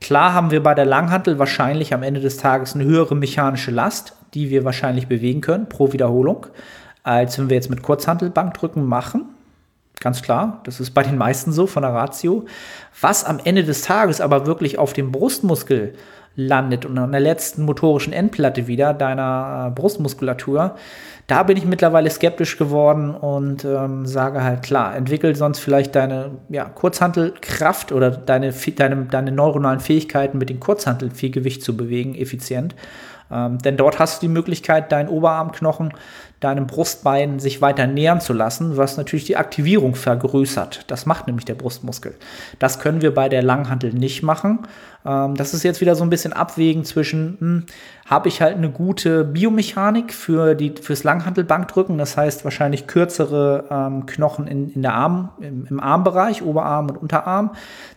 Klar haben wir bei der Langhantel wahrscheinlich am Ende des Tages eine höhere mechanische Last, die wir wahrscheinlich bewegen können pro Wiederholung, als wenn wir jetzt mit Kurzhantelbankdrücken machen. Ganz klar, das ist bei den meisten so von der Ratio. Was am Ende des Tages aber wirklich auf dem Brustmuskel landet und an der letzten motorischen Endplatte wieder deiner Brustmuskulatur, da bin ich mittlerweile skeptisch geworden und ähm, sage halt klar, entwickel sonst vielleicht deine ja, Kurzhantelkraft oder deine, deine, deine neuronalen Fähigkeiten mit den Kurzhanteln viel Gewicht zu bewegen, effizient. Ähm, denn dort hast du die Möglichkeit, deinen Oberarmknochen deinem Brustbein sich weiter nähern zu lassen, was natürlich die Aktivierung vergrößert. Das macht nämlich der Brustmuskel. Das können wir bei der Langhantel nicht machen. Ähm, das ist jetzt wieder so ein bisschen abwägen zwischen, hm, habe ich halt eine gute Biomechanik für die, fürs Langhantelbankdrücken, das heißt wahrscheinlich kürzere ähm, Knochen in, in der Arm, im, im Armbereich, Oberarm und Unterarm,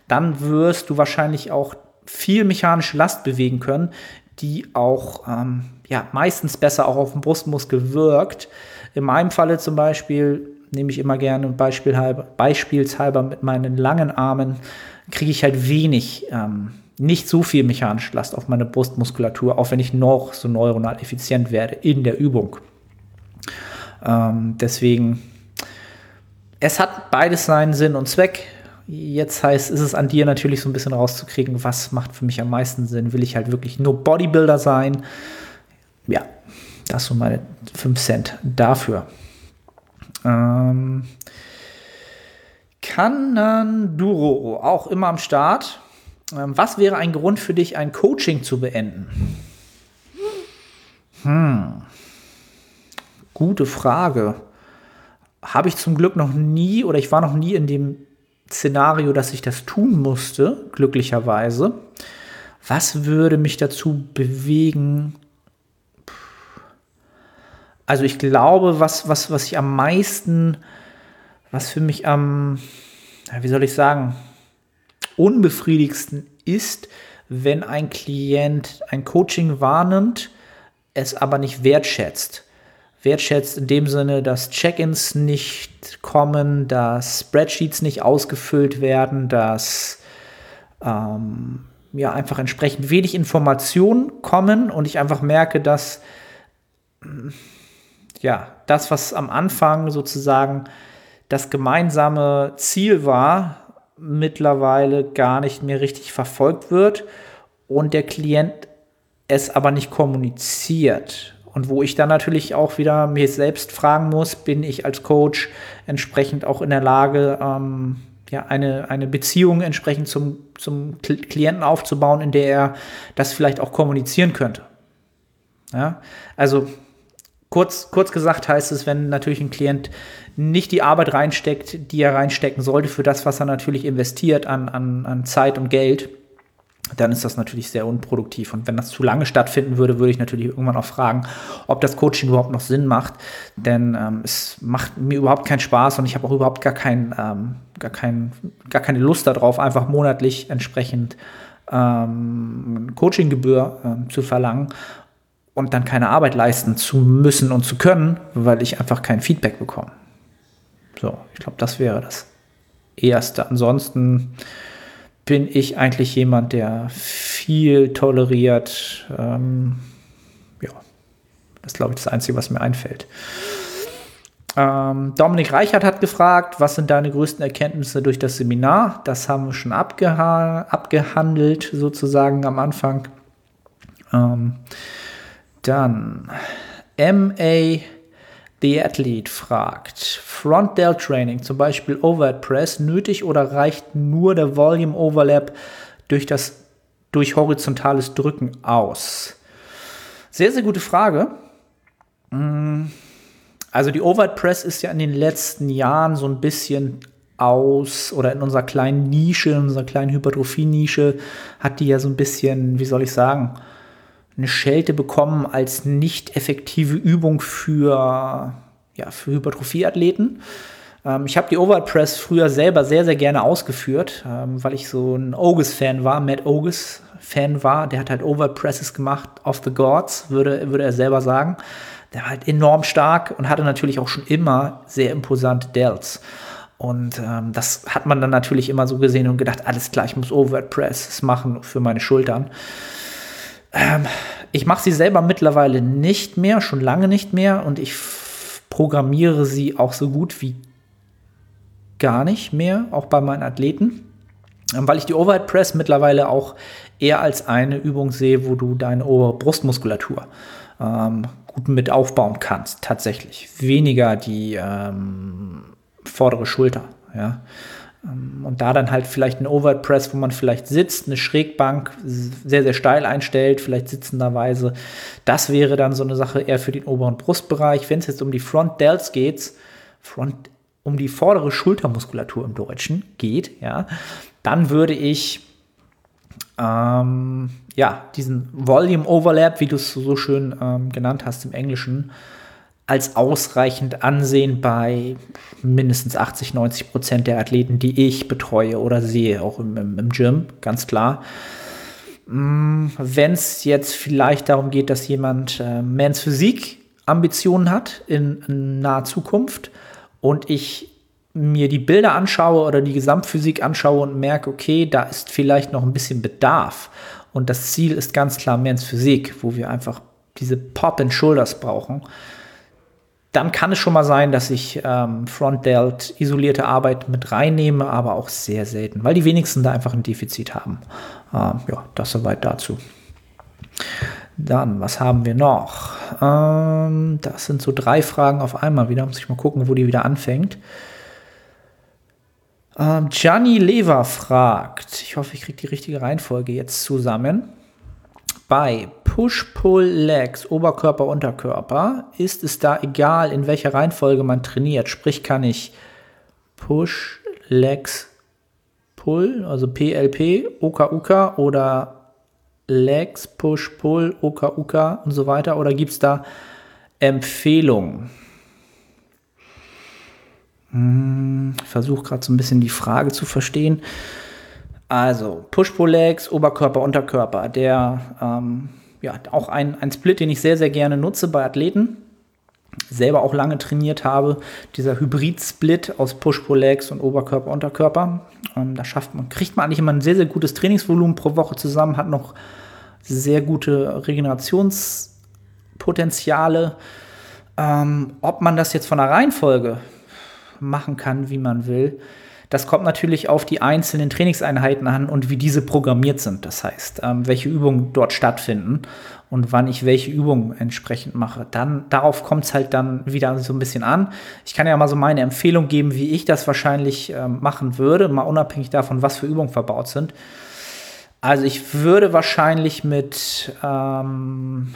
dann wirst du wahrscheinlich auch viel mechanische Last bewegen können, die auch ähm, ja, meistens besser auch auf den Brustmuskel wirkt. In meinem Falle zum Beispiel nehme ich immer gerne beispielshalber, beispielshalber mit meinen langen Armen, kriege ich halt wenig, ähm, nicht so viel mechanische Last auf meine Brustmuskulatur, auch wenn ich noch so neuronal effizient werde in der Übung. Ähm, deswegen, es hat beides seinen Sinn und Zweck. Jetzt heißt, ist es an dir natürlich so ein bisschen rauszukriegen, was macht für mich am meisten Sinn. Will ich halt wirklich nur Bodybuilder sein? ja, das sind meine 5 Cent dafür. Ähm, Kananduro, auch immer am Start. Ähm, was wäre ein Grund für dich, ein Coaching zu beenden? Hm. Gute Frage. Habe ich zum Glück noch nie oder ich war noch nie in dem Szenario, dass ich das tun musste, glücklicherweise. Was würde mich dazu bewegen, also ich glaube, was, was, was ich am meisten, was für mich am, wie soll ich sagen, unbefriedigsten ist, wenn ein Klient ein Coaching wahrnimmt, es aber nicht wertschätzt. Wertschätzt in dem Sinne, dass Check-ins nicht kommen, dass Spreadsheets nicht ausgefüllt werden, dass ähm, ja einfach entsprechend wenig Informationen kommen und ich einfach merke, dass ja, das, was am Anfang sozusagen das gemeinsame Ziel war, mittlerweile gar nicht mehr richtig verfolgt wird und der Klient es aber nicht kommuniziert. Und wo ich dann natürlich auch wieder mir selbst fragen muss, bin ich als Coach entsprechend auch in der Lage, ähm, ja, eine, eine Beziehung entsprechend zum, zum Klienten aufzubauen, in der er das vielleicht auch kommunizieren könnte. Ja, also Kurz, kurz gesagt heißt es, wenn natürlich ein Klient nicht die Arbeit reinsteckt, die er reinstecken sollte für das, was er natürlich investiert an, an, an Zeit und Geld, dann ist das natürlich sehr unproduktiv. Und wenn das zu lange stattfinden würde, würde ich natürlich irgendwann auch fragen, ob das Coaching überhaupt noch Sinn macht. Denn ähm, es macht mir überhaupt keinen Spaß und ich habe auch überhaupt gar, kein, ähm, gar, kein, gar keine Lust darauf, einfach monatlich entsprechend ähm, Coachinggebühr ähm, zu verlangen und dann keine Arbeit leisten zu müssen und zu können, weil ich einfach kein Feedback bekomme. So, ich glaube, das wäre das Erste. Ansonsten bin ich eigentlich jemand, der viel toleriert. Ähm, ja, das ist, glaube ich, das Einzige, was mir einfällt. Ähm, Dominik Reichert hat gefragt, was sind deine größten Erkenntnisse durch das Seminar? Das haben wir schon abgeha abgehandelt, sozusagen am Anfang. Ähm, dann MA The Athlete fragt, Front Delt Training, zum Beispiel Overhead Press, nötig oder reicht nur der Volume Overlap durch das durch horizontales Drücken aus? Sehr, sehr gute Frage. Mm, also die Overhead Press ist ja in den letzten Jahren so ein bisschen aus oder in unserer kleinen Nische, in unserer kleinen Hypertrophie-Nische hat die ja so ein bisschen, wie soll ich sagen, eine Schelte bekommen als nicht effektive Übung für, ja, für Hypertrophie-Athleten. Ähm, ich habe die Overhead Press früher selber sehr, sehr gerne ausgeführt, ähm, weil ich so ein Ogus-Fan war, Matt Ogus-Fan war. Der hat halt Overhead Presses gemacht, off the gods, würde, würde er selber sagen. Der war halt enorm stark und hatte natürlich auch schon immer sehr imposante Delts. Und ähm, das hat man dann natürlich immer so gesehen und gedacht, alles klar, ich muss Overhead Presses machen für meine Schultern. Ähm, ich mache sie selber mittlerweile nicht mehr, schon lange nicht mehr und ich programmiere sie auch so gut wie gar nicht mehr, auch bei meinen Athleten, ähm, weil ich die Overhead Press mittlerweile auch eher als eine Übung sehe, wo du deine Brustmuskulatur ähm, gut mit aufbauen kannst, tatsächlich. Weniger die ähm, vordere Schulter. Ja. Ähm, und da dann halt vielleicht ein Overhead Press, wo man vielleicht sitzt, eine Schrägbank sehr, sehr steil einstellt, vielleicht sitzenderweise. Das wäre dann so eine Sache eher für den oberen Brustbereich. Wenn es jetzt um die Front Delts geht, Front, um die vordere Schultermuskulatur im Deutschen geht, ja, dann würde ich ähm, ja, diesen Volume Overlap, wie du es so schön ähm, genannt hast im Englischen, als ausreichend ansehen bei mindestens 80, 90 Prozent der Athleten, die ich betreue oder sehe, auch im, im, im Gym, ganz klar. Mm, Wenn es jetzt vielleicht darum geht, dass jemand äh, Mans Physik Ambitionen hat in, in naher Zukunft und ich mir die Bilder anschaue oder die Gesamtphysik anschaue und merke, okay, da ist vielleicht noch ein bisschen Bedarf. Und das Ziel ist ganz klar Mans Physik, wo wir einfach diese Pop and Shoulders brauchen dann kann es schon mal sein, dass ich ähm, Front-Delt isolierte Arbeit mit reinnehme, aber auch sehr selten, weil die wenigsten da einfach ein Defizit haben. Ähm, ja, das soweit dazu. Dann, was haben wir noch? Ähm, das sind so drei Fragen auf einmal wieder. Muss ich mal gucken, wo die wieder anfängt. Ähm, Gianni Lever fragt, ich hoffe, ich kriege die richtige Reihenfolge jetzt zusammen. Bei Push-Pull-Legs, Oberkörper, Unterkörper, ist es da egal, in welcher Reihenfolge man trainiert. Sprich, kann ich Push, Legs, Pull, also PLP, OKUK oder Legs, Push, Pull, OKUK und so weiter? Oder gibt es da Empfehlungen? Hm, ich versuche gerade so ein bisschen die Frage zu verstehen. Also Push-Pull-Legs, Oberkörper, Unterkörper. Der, ähm, ja, auch ein, ein Split, den ich sehr, sehr gerne nutze bei Athleten. Selber auch lange trainiert habe. Dieser Hybrid-Split aus Push-Pull-Legs und Oberkörper, Unterkörper. Ähm, da schafft man, kriegt man eigentlich immer ein sehr, sehr gutes Trainingsvolumen pro Woche zusammen, hat noch sehr gute Regenerationspotenziale. Ähm, ob man das jetzt von der Reihenfolge machen kann, wie man will, das kommt natürlich auf die einzelnen Trainingseinheiten an und wie diese programmiert sind. Das heißt, ähm, welche Übungen dort stattfinden und wann ich welche Übungen entsprechend mache. Dann darauf kommt es halt dann wieder so ein bisschen an. Ich kann ja mal so meine Empfehlung geben, wie ich das wahrscheinlich ähm, machen würde, mal unabhängig davon, was für Übungen verbaut sind. Also ich würde wahrscheinlich mit ähm,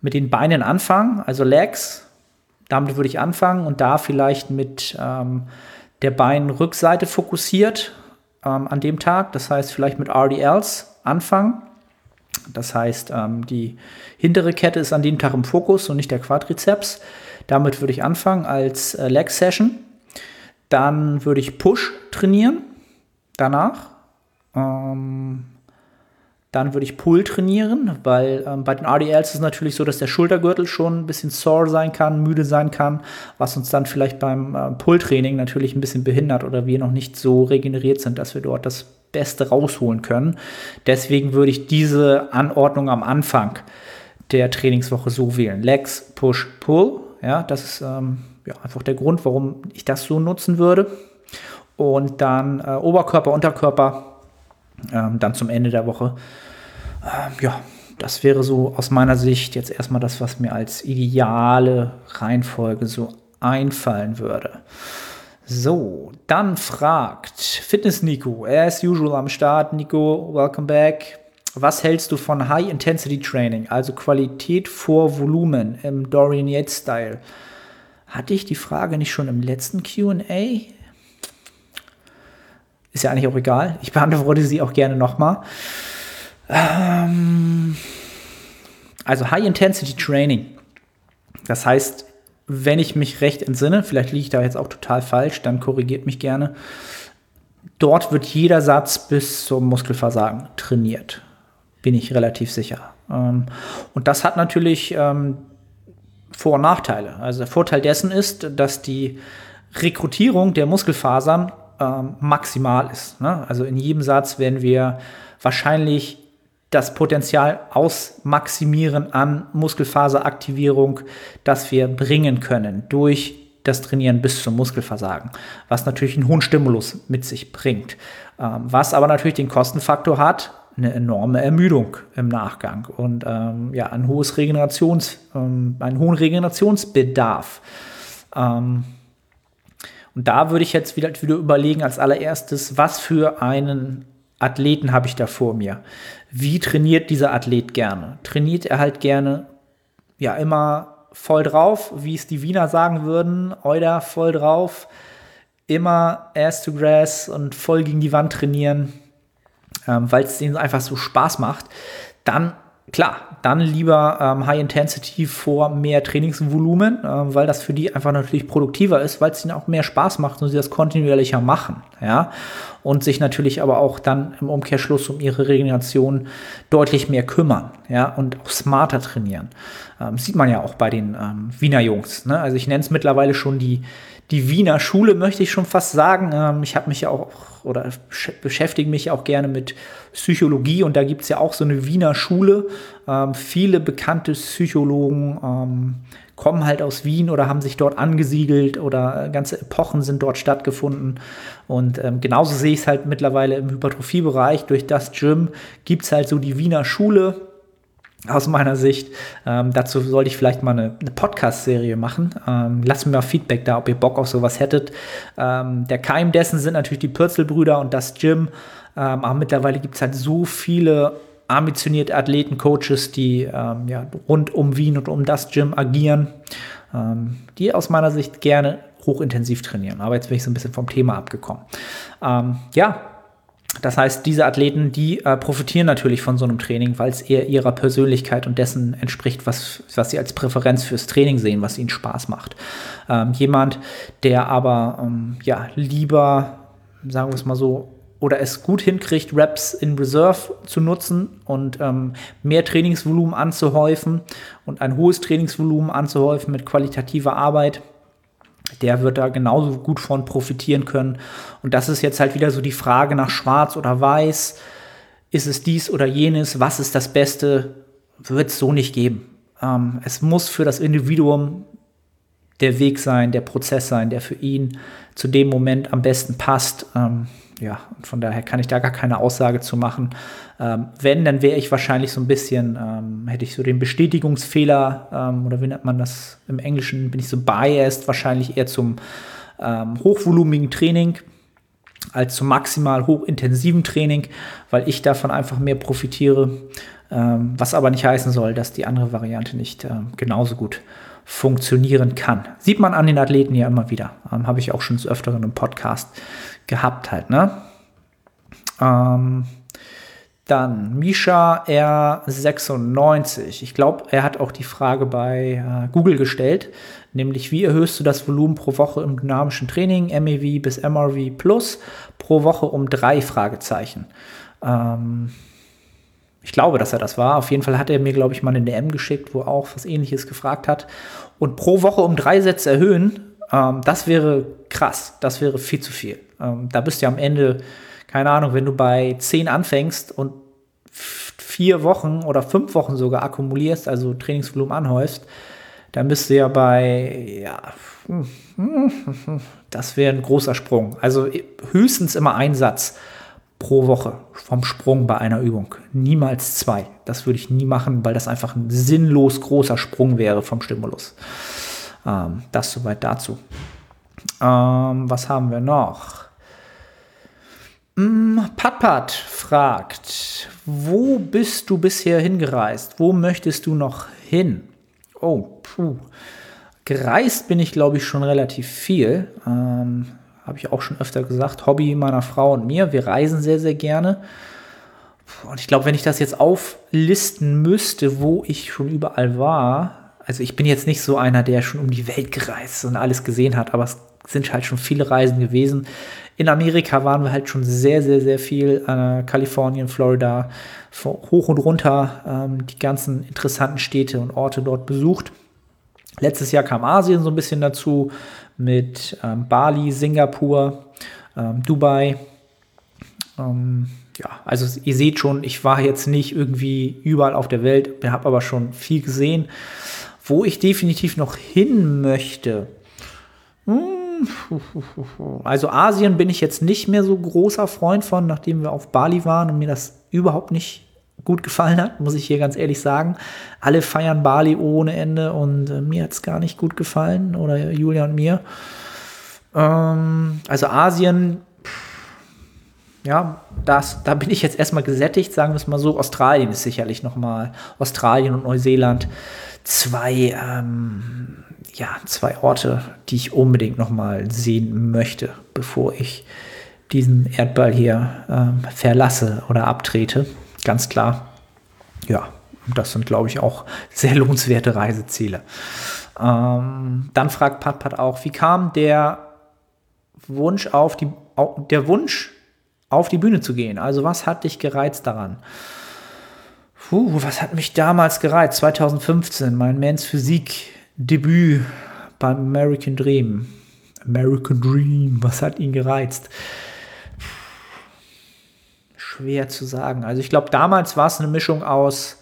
mit den Beinen anfangen, also Legs, damit würde ich anfangen und da vielleicht mit ähm, der Beinrückseite fokussiert. ähm, an dem Tag. Das heißt, vielleicht mit RDLs anfangen. Das heißt, ähm, die hintere Kette ist an dem Tag im Fokus und nicht der Quadrizeps. Damit würde ich anfangen als äh, Leg Session. Dann würde ich Push trainieren. Danach. Dann würde ich Pull trainieren, weil ähm, bei den RDLs ist es natürlich so, dass der Schultergürtel schon ein bisschen sore sein kann, müde sein kann, was uns dann vielleicht beim äh, Pull-Training natürlich ein bisschen behindert oder wir noch nicht so regeneriert sind, dass wir dort das Beste rausholen können. Deswegen würde ich diese Anordnung am Anfang der Trainingswoche so wählen. Legs, Push, Pull. Ja, das ist ähm, ja, einfach der Grund, warum ich das so nutzen würde. Und dann äh, Oberkörper, Unterkörper ähm, dann zum Ende der Woche. Ähm, ja, das wäre so aus meiner Sicht jetzt erstmal das, was mir als ideale Reihenfolge so einfallen würde. So, dann fragt Fitness Nico, as usual am Start. Nico, welcome back. Was hältst du von High Intensity Training, also Qualität vor Volumen im Dorian Yates Style? Hatte ich die Frage nicht schon im letzten QA? Ist ja eigentlich auch egal. Ich beantworte sie auch gerne nochmal. Ähm, also High Intensity Training. Das heißt, wenn ich mich recht entsinne, vielleicht liege ich da jetzt auch total falsch, dann korrigiert mich gerne. Dort wird jeder Satz bis zum Muskelversagen trainiert. Bin ich relativ sicher. Ähm, und das hat natürlich ähm, Vor- und Nachteile. Also der Vorteil dessen ist, dass die Rekrutierung der Muskelfasern ähm, maximal ist. Ne? Also in jedem Satz werden wir wahrscheinlich das Potenzial ausmaximieren an Muskelfaseraktivierung, das wir bringen können durch das Trainieren bis zum Muskelversagen, was natürlich einen hohen Stimulus mit sich bringt, ähm, was aber natürlich den Kostenfaktor hat, eine enorme Ermüdung im Nachgang und ähm, ja, ein hohes Regenerations, ähm, einen hohen Regenerationsbedarf. Ähm, und da würde ich jetzt wieder, wieder überlegen als allererstes, was für einen Athleten habe ich da vor mir? Wie trainiert dieser Athlet gerne? Trainiert er halt gerne, ja, immer voll drauf, wie es die Wiener sagen würden, Euda voll drauf, immer Ass to Grass und voll gegen die Wand trainieren, ähm, weil es denen einfach so Spaß macht, dann klar, dann lieber ähm, High Intensity vor mehr Trainingsvolumen, äh, weil das für die einfach natürlich produktiver ist, weil es ihnen auch mehr Spaß macht und sie das kontinuierlicher machen, ja. Und sich natürlich aber auch dann im Umkehrschluss um ihre Regeneration deutlich mehr kümmern, ja, und auch smarter trainieren. Ähm, sieht man ja auch bei den ähm, Wiener Jungs, ne? Also ich nenne es mittlerweile schon die, die Wiener Schule, möchte ich schon fast sagen. Ähm, ich habe mich ja auch oder beschäftige mich auch gerne mit Psychologie und da gibt es ja auch so eine Wiener Schule. Ähm, viele bekannte Psychologen ähm, kommen halt aus Wien oder haben sich dort angesiedelt oder ganze Epochen sind dort stattgefunden. Und ähm, genauso sehe ich es halt mittlerweile im Hypertrophiebereich. Durch das Gym gibt es halt so die Wiener Schule, aus meiner Sicht. Ähm, dazu sollte ich vielleicht mal eine, eine Podcast-Serie machen. Ähm, lasst mir mal Feedback da, ob ihr Bock auf sowas hättet. Ähm, der Keim dessen sind natürlich die Pürzelbrüder und das Gym. Ähm, aber mittlerweile gibt es halt so viele ambitionierte Athleten, Coaches, die ähm, ja, rund um Wien und um das Gym agieren, ähm, die aus meiner Sicht gerne hochintensiv trainieren. Aber jetzt bin ich so ein bisschen vom Thema abgekommen. ja, das heißt, diese Athleten, die äh, profitieren natürlich von so einem Training, weil es eher ihrer Persönlichkeit und dessen entspricht, was, was sie als Präferenz fürs Training sehen, was ihnen Spaß macht. Ähm, jemand, der aber ähm, ja, lieber, sagen wir es mal so, oder es gut hinkriegt, Reps in Reserve zu nutzen und ähm, mehr Trainingsvolumen anzuhäufen und ein hohes Trainingsvolumen anzuhäufen mit qualitativer Arbeit, der wird da genauso gut von profitieren können. Und das ist jetzt halt wieder so die Frage nach Schwarz oder Weiß. Ist es dies oder jenes? Was ist das Beste? Wird es so nicht geben. Ähm, es muss für das Individuum der Weg sein, der Prozess sein, der für ihn zu dem Moment am besten passt. Ähm, ja, von daher kann ich da gar keine Aussage zu machen. Ähm, wenn, dann wäre ich wahrscheinlich so ein bisschen, ähm, hätte ich so den Bestätigungsfehler, ähm, oder wie nennt man das im Englischen, bin ich so biased, wahrscheinlich eher zum ähm, hochvolumigen Training als zum maximal hochintensiven Training, weil ich davon einfach mehr profitiere. Ähm, was aber nicht heißen soll, dass die andere Variante nicht ähm, genauso gut funktionieren kann. Sieht man an den Athleten ja immer wieder. Habe ich auch schon des Öfteren im Podcast gehabt halt, ne? Ähm, dann Misha R96. Ich glaube, er hat auch die Frage bei äh, Google gestellt, nämlich wie erhöhst du das Volumen pro Woche im dynamischen Training, MEV bis MRV plus, pro Woche um drei Fragezeichen. Ähm, ich glaube, dass er das war. Auf jeden Fall hat er mir, glaube ich, mal eine DM geschickt, wo auch was ähnliches gefragt hat. Und pro Woche um drei Sätze erhöhen, ähm, das wäre krass. Das wäre viel zu viel. Ähm, da bist du ja am Ende keine Ahnung, wenn du bei zehn anfängst und vier Wochen oder fünf Wochen sogar akkumulierst, also Trainingsvolumen anhäufst, dann bist du ja bei, ja, das wäre ein großer Sprung. Also höchstens immer ein Satz pro Woche vom Sprung bei einer Übung. Niemals zwei. Das würde ich nie machen, weil das einfach ein sinnlos großer Sprung wäre vom Stimulus. Ähm, das soweit dazu. Ähm, was haben wir noch? Mm, Patpat fragt, wo bist du bisher hingereist? Wo möchtest du noch hin? Oh, puh. Gereist bin ich, glaube ich, schon relativ viel. Ähm, Habe ich auch schon öfter gesagt. Hobby meiner Frau und mir. Wir reisen sehr, sehr gerne. Und ich glaube, wenn ich das jetzt auflisten müsste, wo ich schon überall war, also ich bin jetzt nicht so einer, der schon um die Welt gereist und alles gesehen hat, aber es sind halt schon viele Reisen gewesen. In Amerika waren wir halt schon sehr, sehr, sehr viel. Äh, Kalifornien, Florida, hoch und runter, ähm, die ganzen interessanten Städte und Orte dort besucht. Letztes Jahr kam Asien so ein bisschen dazu mit ähm, Bali, Singapur, ähm, Dubai. Ähm, ja, also ihr seht schon, ich war jetzt nicht irgendwie überall auf der Welt, habe aber schon viel gesehen. Wo ich definitiv noch hin möchte, hm, also Asien bin ich jetzt nicht mehr so großer Freund von, nachdem wir auf Bali waren und mir das überhaupt nicht gut gefallen hat, muss ich hier ganz ehrlich sagen. Alle feiern Bali ohne Ende und äh, mir hat es gar nicht gut gefallen oder Julia und mir. Ähm, also Asien, ja, das, da bin ich jetzt erstmal gesättigt, sagen wir es mal so. Australien ist sicherlich nochmal, Australien und Neuseeland, zwei ähm, ja, zwei Orte, die ich unbedingt nochmal sehen möchte, bevor ich diesen Erdball hier ähm, verlasse oder abtrete. Ganz klar. Ja, das sind, glaube ich, auch sehr lohnenswerte Reiseziele. Ähm, dann fragt Pat Pat auch, wie kam der Wunsch auf die, der Wunsch auf die Bühne zu gehen? Also was hat dich gereizt daran? Puh, was hat mich damals gereizt? 2015, mein Mans Physik Debüt beim American Dream. American Dream, was hat ihn gereizt? Schwer zu sagen. Also ich glaube, damals war es eine Mischung aus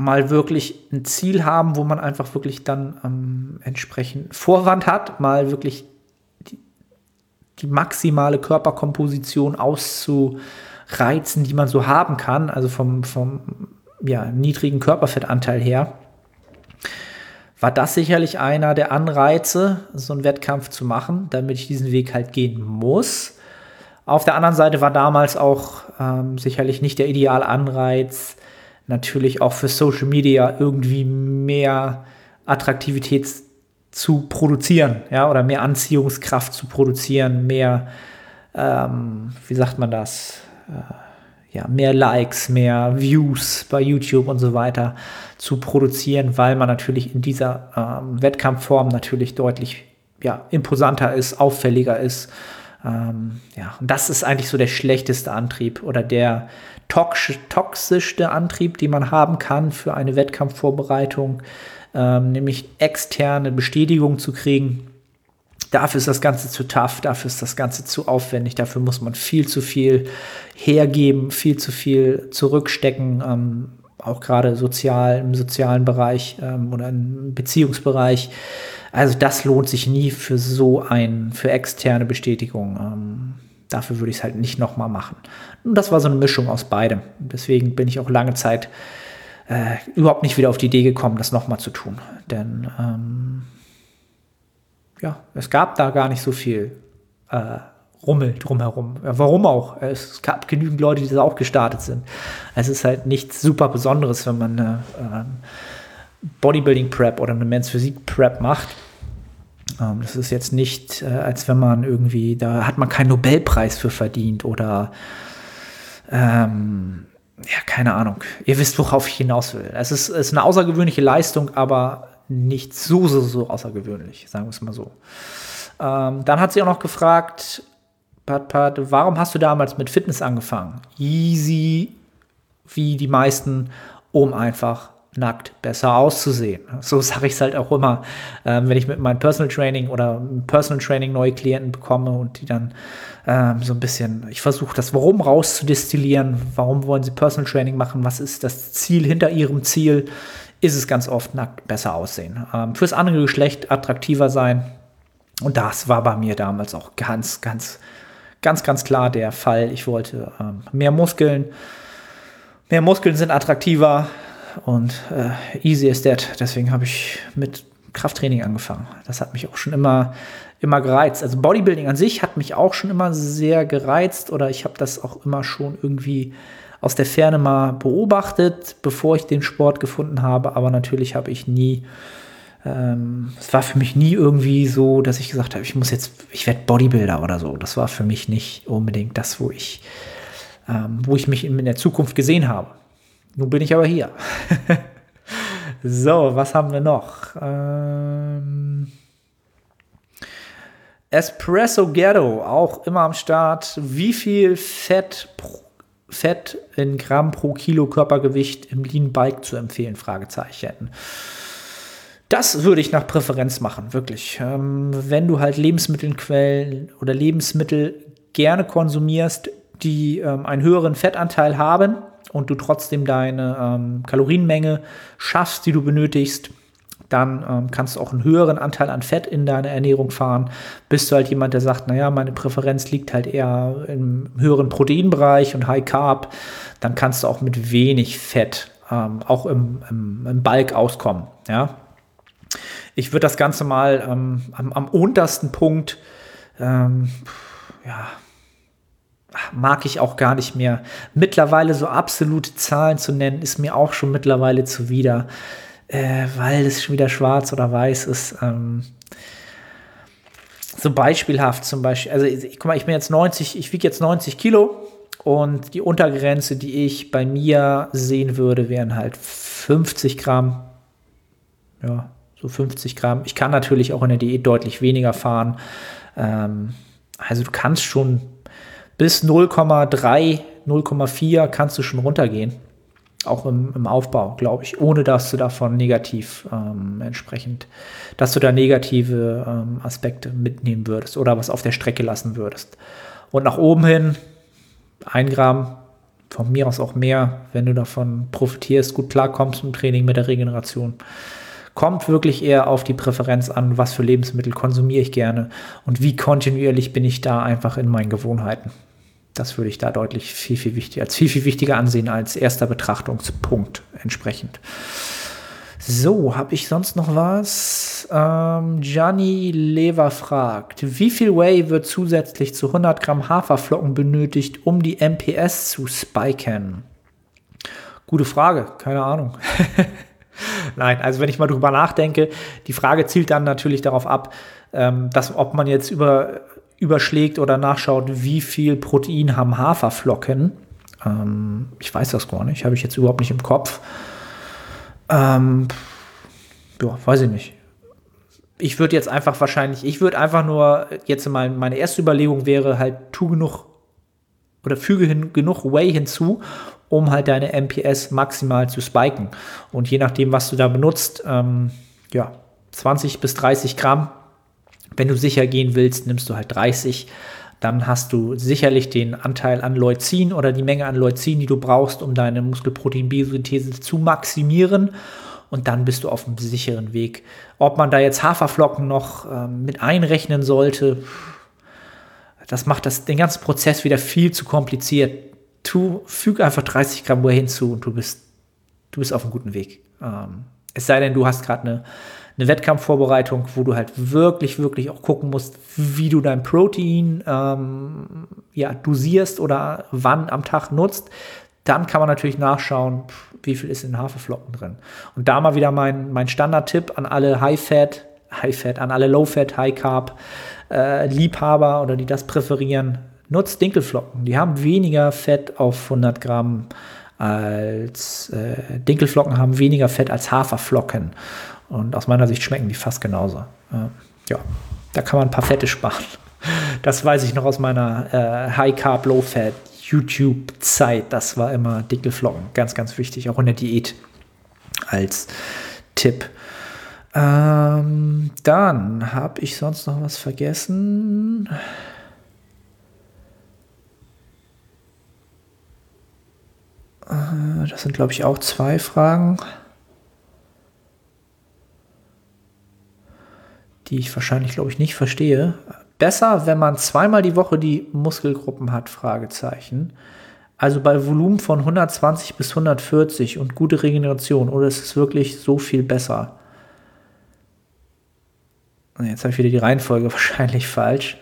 mal wirklich ein Ziel haben, wo man einfach wirklich dann ähm, entsprechend Vorwand hat, mal wirklich die maximale Körperkomposition auszureizen, die man so haben kann, also vom, vom ja, niedrigen Körperfettanteil her war das sicherlich einer der Anreize, so einen Wettkampf zu machen, damit ich diesen Weg halt gehen muss. Auf der anderen Seite war damals auch ähm, sicherlich nicht der ideale Anreiz, natürlich auch für Social Media irgendwie mehr Attraktivität zu produzieren, ja, oder mehr Anziehungskraft zu produzieren, mehr, ähm, wie sagt man das? Äh, ja, mehr Likes, mehr Views bei YouTube und so weiter zu produzieren, weil man natürlich in dieser ähm, Wettkampfform natürlich deutlich ja, imposanter ist, auffälliger ist. Ähm, ja, und das ist eigentlich so der schlechteste Antrieb oder der toxisch, toxischste Antrieb, den man haben kann für eine Wettkampfvorbereitung, ähm, nämlich externe Bestätigung zu kriegen Dafür ist das Ganze zu tough, dafür ist das Ganze zu aufwendig, dafür muss man viel zu viel hergeben, viel zu viel zurückstecken, ähm, auch gerade sozial, im sozialen Bereich ähm, oder im Beziehungsbereich. Also das lohnt sich nie für so ein, für externe Bestätigung. Ähm, dafür würde ich es halt nicht nochmal machen. Und das war so eine Mischung aus beidem. Deswegen bin ich auch lange Zeit äh, überhaupt nicht wieder auf die Idee gekommen, das nochmal zu tun. Denn ähm, ja, es gab da gar nicht so viel äh, Rummel drumherum. Ja, warum auch? Es gab genügend Leute, die da auch gestartet sind. Es ist halt nichts super Besonderes, wenn man eine ähm, Bodybuilding Prep oder eine Men's Physik Prep macht. Ähm, das ist jetzt nicht, äh, als wenn man irgendwie, da hat man keinen Nobelpreis für verdient oder ähm, ja, keine Ahnung. Ihr wisst, worauf ich hinaus will. Es ist, ist eine außergewöhnliche Leistung, aber nicht so, so, so außergewöhnlich, sagen wir es mal so. Ähm, dann hat sie auch noch gefragt, Pat, Pat, warum hast du damals mit Fitness angefangen? Easy, wie die meisten, um einfach nackt besser auszusehen. So sage ich es halt auch immer, ähm, wenn ich mit meinem Personal Training oder Personal Training neue Klienten bekomme und die dann ähm, so ein bisschen, ich versuche das Warum rauszudestillieren, warum wollen sie Personal Training machen, was ist das Ziel hinter ihrem Ziel, ist es ganz oft nackt besser aussehen. Ähm, fürs andere Geschlecht attraktiver sein und das war bei mir damals auch ganz, ganz, ganz, ganz klar der Fall. Ich wollte ähm, mehr Muskeln, mehr Muskeln sind attraktiver, und äh, easy is that. Deswegen habe ich mit Krafttraining angefangen. Das hat mich auch schon immer, immer gereizt. Also Bodybuilding an sich hat mich auch schon immer sehr gereizt oder ich habe das auch immer schon irgendwie aus der Ferne mal beobachtet, bevor ich den Sport gefunden habe. Aber natürlich habe ich nie, ähm, es war für mich nie irgendwie so, dass ich gesagt habe, ich muss jetzt, ich werde Bodybuilder oder so. Das war für mich nicht unbedingt das, wo ich, ähm, wo ich mich in der Zukunft gesehen habe. Nun bin ich aber hier. so, was haben wir noch? Ähm Espresso Ghetto, auch immer am Start. Wie viel Fett, Fett in Gramm pro Kilo Körpergewicht im Lean Bike zu empfehlen? Fragezeichen. Das würde ich nach Präferenz machen, wirklich. Ähm, wenn du halt Lebensmittelquellen oder Lebensmittel gerne konsumierst, die ähm, einen höheren Fettanteil haben, und du trotzdem deine ähm, Kalorienmenge schaffst, die du benötigst, dann ähm, kannst du auch einen höheren Anteil an Fett in deine Ernährung fahren. Bist du halt jemand, der sagt, naja, meine Präferenz liegt halt eher im höheren Proteinbereich und High Carb, dann kannst du auch mit wenig Fett ähm, auch im, im, im Balk auskommen. Ja? Ich würde das Ganze mal ähm, am, am untersten Punkt, ähm, ja, mag ich auch gar nicht mehr. Mittlerweile so absolute Zahlen zu nennen, ist mir auch schon mittlerweile zuwider, äh, weil es schon wieder schwarz oder weiß ist. Ähm, so beispielhaft zum Beispiel, also ich, guck mal, ich bin jetzt 90, ich wiege jetzt 90 Kilo und die Untergrenze, die ich bei mir sehen würde, wären halt 50 Gramm. Ja, so 50 Gramm. Ich kann natürlich auch in der Diät deutlich weniger fahren. Ähm, also du kannst schon bis 0,3, 0,4 kannst du schon runtergehen. Auch im, im Aufbau, glaube ich, ohne dass du davon negativ ähm, entsprechend, dass du da negative ähm, Aspekte mitnehmen würdest oder was auf der Strecke lassen würdest. Und nach oben hin, ein Gramm, von mir aus auch mehr, wenn du davon profitierst, gut klarkommst im Training mit der Regeneration. Kommt wirklich eher auf die Präferenz an, was für Lebensmittel konsumiere ich gerne und wie kontinuierlich bin ich da einfach in meinen Gewohnheiten. Das würde ich da deutlich viel, viel wichtiger, als viel, viel wichtiger ansehen als erster Betrachtungspunkt entsprechend. So, habe ich sonst noch was? Ähm, Gianni Lever fragt, wie viel Whey wird zusätzlich zu 100 Gramm Haferflocken benötigt, um die MPS zu spiken? Gute Frage, keine Ahnung. Nein, also wenn ich mal drüber nachdenke, die Frage zielt dann natürlich darauf ab, ähm, dass ob man jetzt über überschlägt oder nachschaut, wie viel Protein haben Haferflocken. Ähm, ich weiß das gar nicht, habe ich jetzt überhaupt nicht im Kopf. Ähm, ja, weiß ich nicht. Ich würde jetzt einfach wahrscheinlich, ich würde einfach nur, jetzt mal meine erste Überlegung wäre halt, tu genug oder füge hin, genug Whey hinzu, um halt deine MPS maximal zu spiken. Und je nachdem, was du da benutzt, ähm, ja, 20 bis 30 Gramm wenn du sicher gehen willst, nimmst du halt 30. Dann hast du sicherlich den Anteil an Leucin oder die Menge an Leucin, die du brauchst, um deine Muskelproteinbiosynthese zu maximieren. Und dann bist du auf einem sicheren Weg. Ob man da jetzt Haferflocken noch ähm, mit einrechnen sollte, das macht das, den ganzen Prozess wieder viel zu kompliziert. Tu, füg einfach 30 Gramm Whey hinzu und du bist, du bist auf einem guten Weg. Ähm, es sei denn, du hast gerade eine eine Wettkampfvorbereitung, wo du halt wirklich, wirklich auch gucken musst, wie du dein Protein ähm, ja, dosierst oder wann am Tag nutzt, dann kann man natürlich nachschauen, wie viel ist in Haferflocken drin. Und da mal wieder mein, mein Standardtipp an alle High-Fat, High Fat, an alle Low Fat, High Carb äh, Liebhaber oder die das präferieren, nutzt Dinkelflocken. Die haben weniger Fett auf 100 Gramm als äh, Dinkelflocken haben weniger Fett als Haferflocken. Und aus meiner Sicht schmecken die fast genauso. Ja, da kann man ein paar Fette sparen. Das weiß ich noch aus meiner äh, High Carb, Low Fat YouTube-Zeit. Das war immer Dinkelflocken. Ganz, ganz wichtig, auch in der Diät als Tipp. Ähm, dann habe ich sonst noch was vergessen. Äh, das sind, glaube ich, auch zwei Fragen, die ich wahrscheinlich, glaube ich, nicht verstehe. Besser, wenn man zweimal die Woche die Muskelgruppen hat? Fragezeichen. Also bei Volumen von 120 bis 140 und gute Regeneration. Oder ist es wirklich so viel besser? Jetzt habe ich wieder die Reihenfolge wahrscheinlich falsch.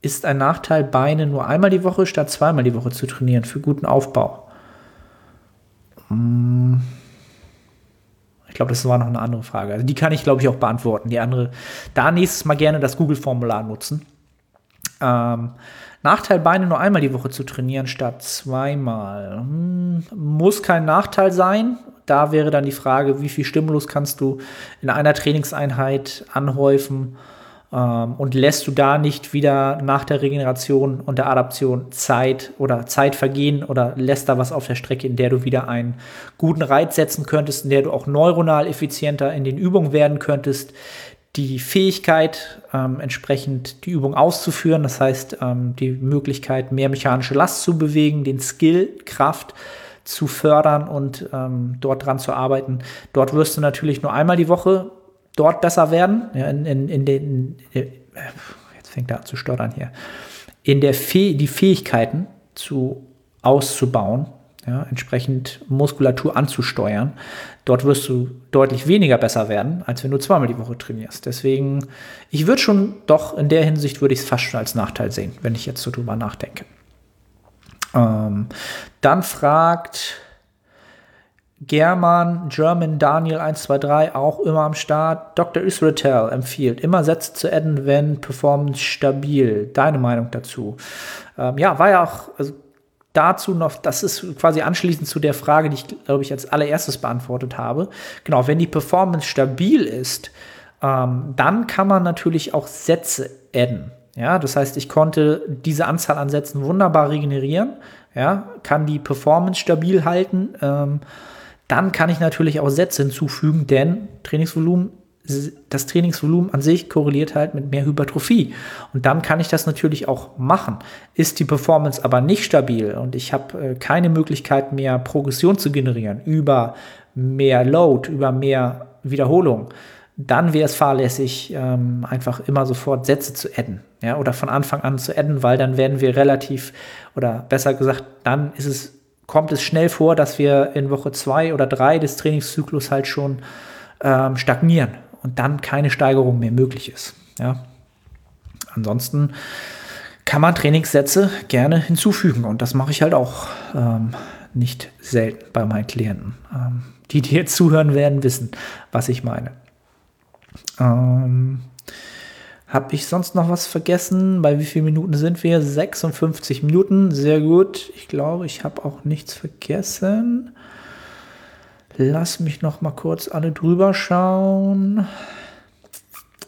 Ist ein Nachteil, Beine nur einmal die Woche statt zweimal die Woche zu trainieren für guten Aufbau? Hm. Glaube, das war noch eine andere Frage. Also die kann ich, glaube ich, auch beantworten. Die andere, da nächstes Mal gerne das Google-Formular nutzen. Ähm, Nachteil, Beine nur einmal die Woche zu trainieren statt zweimal. Hm, muss kein Nachteil sein. Da wäre dann die Frage, wie viel Stimulus kannst du in einer Trainingseinheit anhäufen und lässt du da nicht wieder nach der Regeneration und der Adaption Zeit oder Zeit vergehen oder lässt da was auf der Strecke, in der du wieder einen guten Reiz setzen könntest, in der du auch neuronal effizienter in den Übungen werden könntest, die Fähigkeit, ähm, entsprechend die Übung auszuführen, das heißt ähm, die Möglichkeit, mehr mechanische Last zu bewegen, den Skill, Kraft zu fördern und ähm, dort dran zu arbeiten. Dort wirst du natürlich nur einmal die Woche dort besser werden. Ja, in, in, in den, in, jetzt fängt er an zu stottern hier. In der Fäh die Fähigkeiten zu auszubauen, ja, entsprechend Muskulatur anzusteuern. Dort wirst du deutlich weniger besser werden, als wenn du zweimal die Woche trainierst. Deswegen, ich würde schon doch in der Hinsicht würde ich es fast schon als Nachteil sehen, wenn ich jetzt so drüber nachdenke. Ähm, dann fragt German, German, Daniel 123 auch immer am Start. Dr. Israel empfiehlt, immer Sätze zu adden, wenn Performance stabil. Deine Meinung dazu? Ähm, ja, war ja auch also dazu noch, das ist quasi anschließend zu der Frage, die ich, glaube ich, als allererstes beantwortet habe. Genau, wenn die Performance stabil ist, ähm, dann kann man natürlich auch Sätze adden. Ja, das heißt, ich konnte diese Anzahl an Sätzen wunderbar regenerieren, ja, kann die Performance stabil halten. Ähm, dann kann ich natürlich auch Sätze hinzufügen, denn Trainingsvolumen, das Trainingsvolumen an sich korreliert halt mit mehr Hypertrophie. Und dann kann ich das natürlich auch machen. Ist die Performance aber nicht stabil und ich habe äh, keine Möglichkeit mehr Progression zu generieren über mehr Load, über mehr Wiederholung, dann wäre es fahrlässig, ähm, einfach immer sofort Sätze zu adden. Ja, oder von Anfang an zu adden, weil dann werden wir relativ, oder besser gesagt, dann ist es, kommt es schnell vor, dass wir in Woche zwei oder drei des Trainingszyklus halt schon ähm, stagnieren und dann keine Steigerung mehr möglich ist. Ja. Ansonsten kann man Trainingssätze gerne hinzufügen und das mache ich halt auch ähm, nicht selten bei meinen Klienten. Ähm, die, die jetzt zuhören werden, wissen, was ich meine. Ähm, Habe ich sonst noch was vergessen? Bei wie vielen Minuten sind wir? 56 Minuten, sehr gut. Ich glaube, ich habe auch nichts vergessen. Lass mich noch mal kurz alle drüber schauen.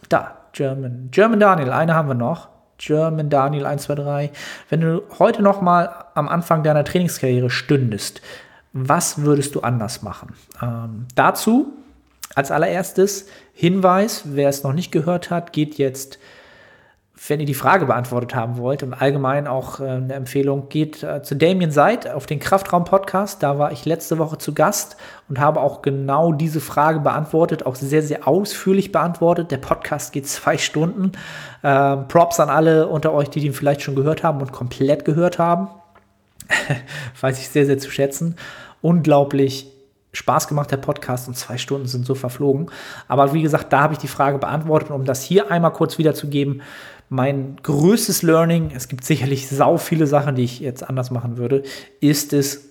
Da, German. German Daniel, eine haben wir noch. German Daniel 123. Wenn du heute noch mal am Anfang deiner Trainingskarriere stündest, was würdest du anders machen? Ähm, dazu als allererstes Hinweis, wer es noch nicht gehört hat, geht jetzt, wenn ihr die Frage beantwortet haben wollt und allgemein auch äh, eine Empfehlung, geht äh, zu Damien Seid auf den Kraftraum-Podcast. Da war ich letzte Woche zu Gast und habe auch genau diese Frage beantwortet, auch sehr, sehr ausführlich beantwortet. Der Podcast geht zwei Stunden. Ähm, Props an alle unter euch, die den vielleicht schon gehört haben und komplett gehört haben. Weiß ich sehr, sehr zu schätzen. Unglaublich Spaß gemacht, der Podcast, und zwei Stunden sind so verflogen. Aber wie gesagt, da habe ich die Frage beantwortet, um das hier einmal kurz wiederzugeben. Mein größtes Learning, es gibt sicherlich sau viele Sachen, die ich jetzt anders machen würde, ist es,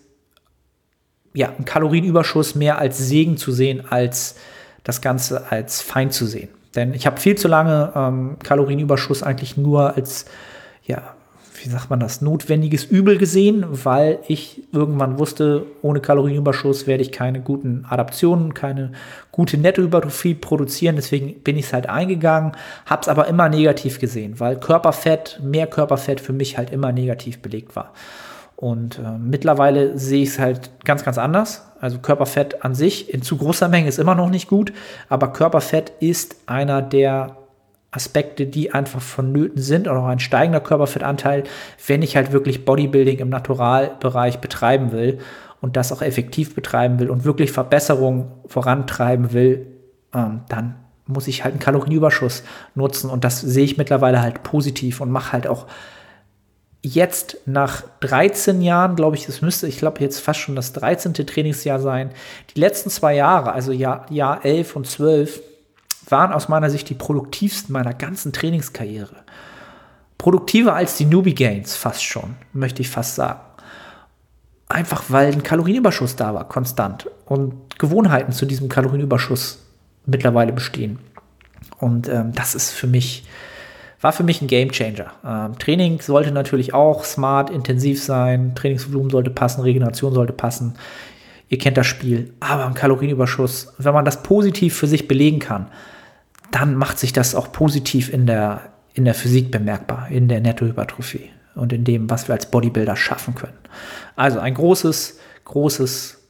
ja, einen Kalorienüberschuss mehr als Segen zu sehen, als das Ganze als Feind zu sehen. Denn ich habe viel zu lange ähm, Kalorienüberschuss eigentlich nur als, ja, wie sagt man das, notwendiges Übel gesehen, weil ich irgendwann wusste, ohne Kalorienüberschuss werde ich keine guten Adaptionen, keine gute Nettohypertrophie produzieren. Deswegen bin ich es halt eingegangen, habe es aber immer negativ gesehen, weil Körperfett, mehr Körperfett für mich halt immer negativ belegt war. Und äh, mittlerweile sehe ich es halt ganz, ganz anders. Also Körperfett an sich in zu großer Menge ist immer noch nicht gut, aber Körperfett ist einer der Aspekte, die einfach vonnöten sind, oder auch ein steigender Körperfettanteil, wenn ich halt wirklich Bodybuilding im Naturalbereich betreiben will und das auch effektiv betreiben will und wirklich Verbesserungen vorantreiben will, ähm, dann muss ich halt einen Kalorienüberschuss nutzen und das sehe ich mittlerweile halt positiv und mache halt auch jetzt nach 13 Jahren, glaube ich, es müsste, ich glaube, jetzt fast schon das 13. Trainingsjahr sein. Die letzten zwei Jahre, also Jahr, Jahr 11 und 12, waren aus meiner Sicht die produktivsten meiner ganzen Trainingskarriere. Produktiver als die Newbie Gains, fast schon, möchte ich fast sagen. Einfach weil ein Kalorienüberschuss da war, konstant. Und Gewohnheiten zu diesem Kalorienüberschuss mittlerweile bestehen. Und ähm, das ist für mich war für mich ein Gamechanger. Ähm, Training sollte natürlich auch smart, intensiv sein, Trainingsvolumen sollte passen, Regeneration sollte passen. Ihr kennt das Spiel, aber ein Kalorienüberschuss, wenn man das positiv für sich belegen kann, dann macht sich das auch positiv in der, in der Physik bemerkbar, in der Nettohypertrophie und in dem, was wir als Bodybuilder schaffen können. Also ein großes, großes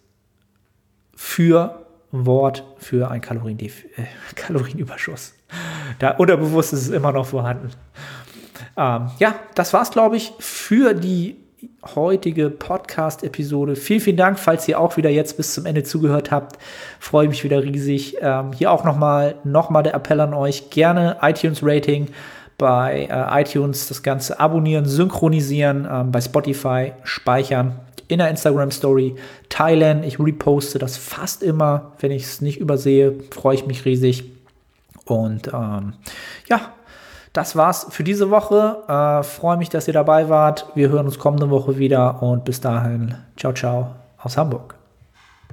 Für-Wort für ein Kalorien äh, Kalorienüberschuss. Da unterbewusst ist es immer noch vorhanden. Ähm, ja, das war's, glaube ich, für die heutige Podcast-Episode. Vielen, vielen Dank, falls ihr auch wieder jetzt bis zum Ende zugehört habt. Freue mich wieder riesig. Ähm, hier auch nochmal noch mal der Appell an euch. Gerne iTunes-Rating bei äh, iTunes, das Ganze abonnieren, synchronisieren, ähm, bei Spotify speichern, in der Instagram-Story teilen. Ich reposte das fast immer, wenn ich es nicht übersehe. Freue ich mich riesig. Und ähm, ja, das war's für diese Woche. Äh, Freue mich, dass ihr dabei wart. Wir hören uns kommende Woche wieder und bis dahin, ciao, ciao aus Hamburg.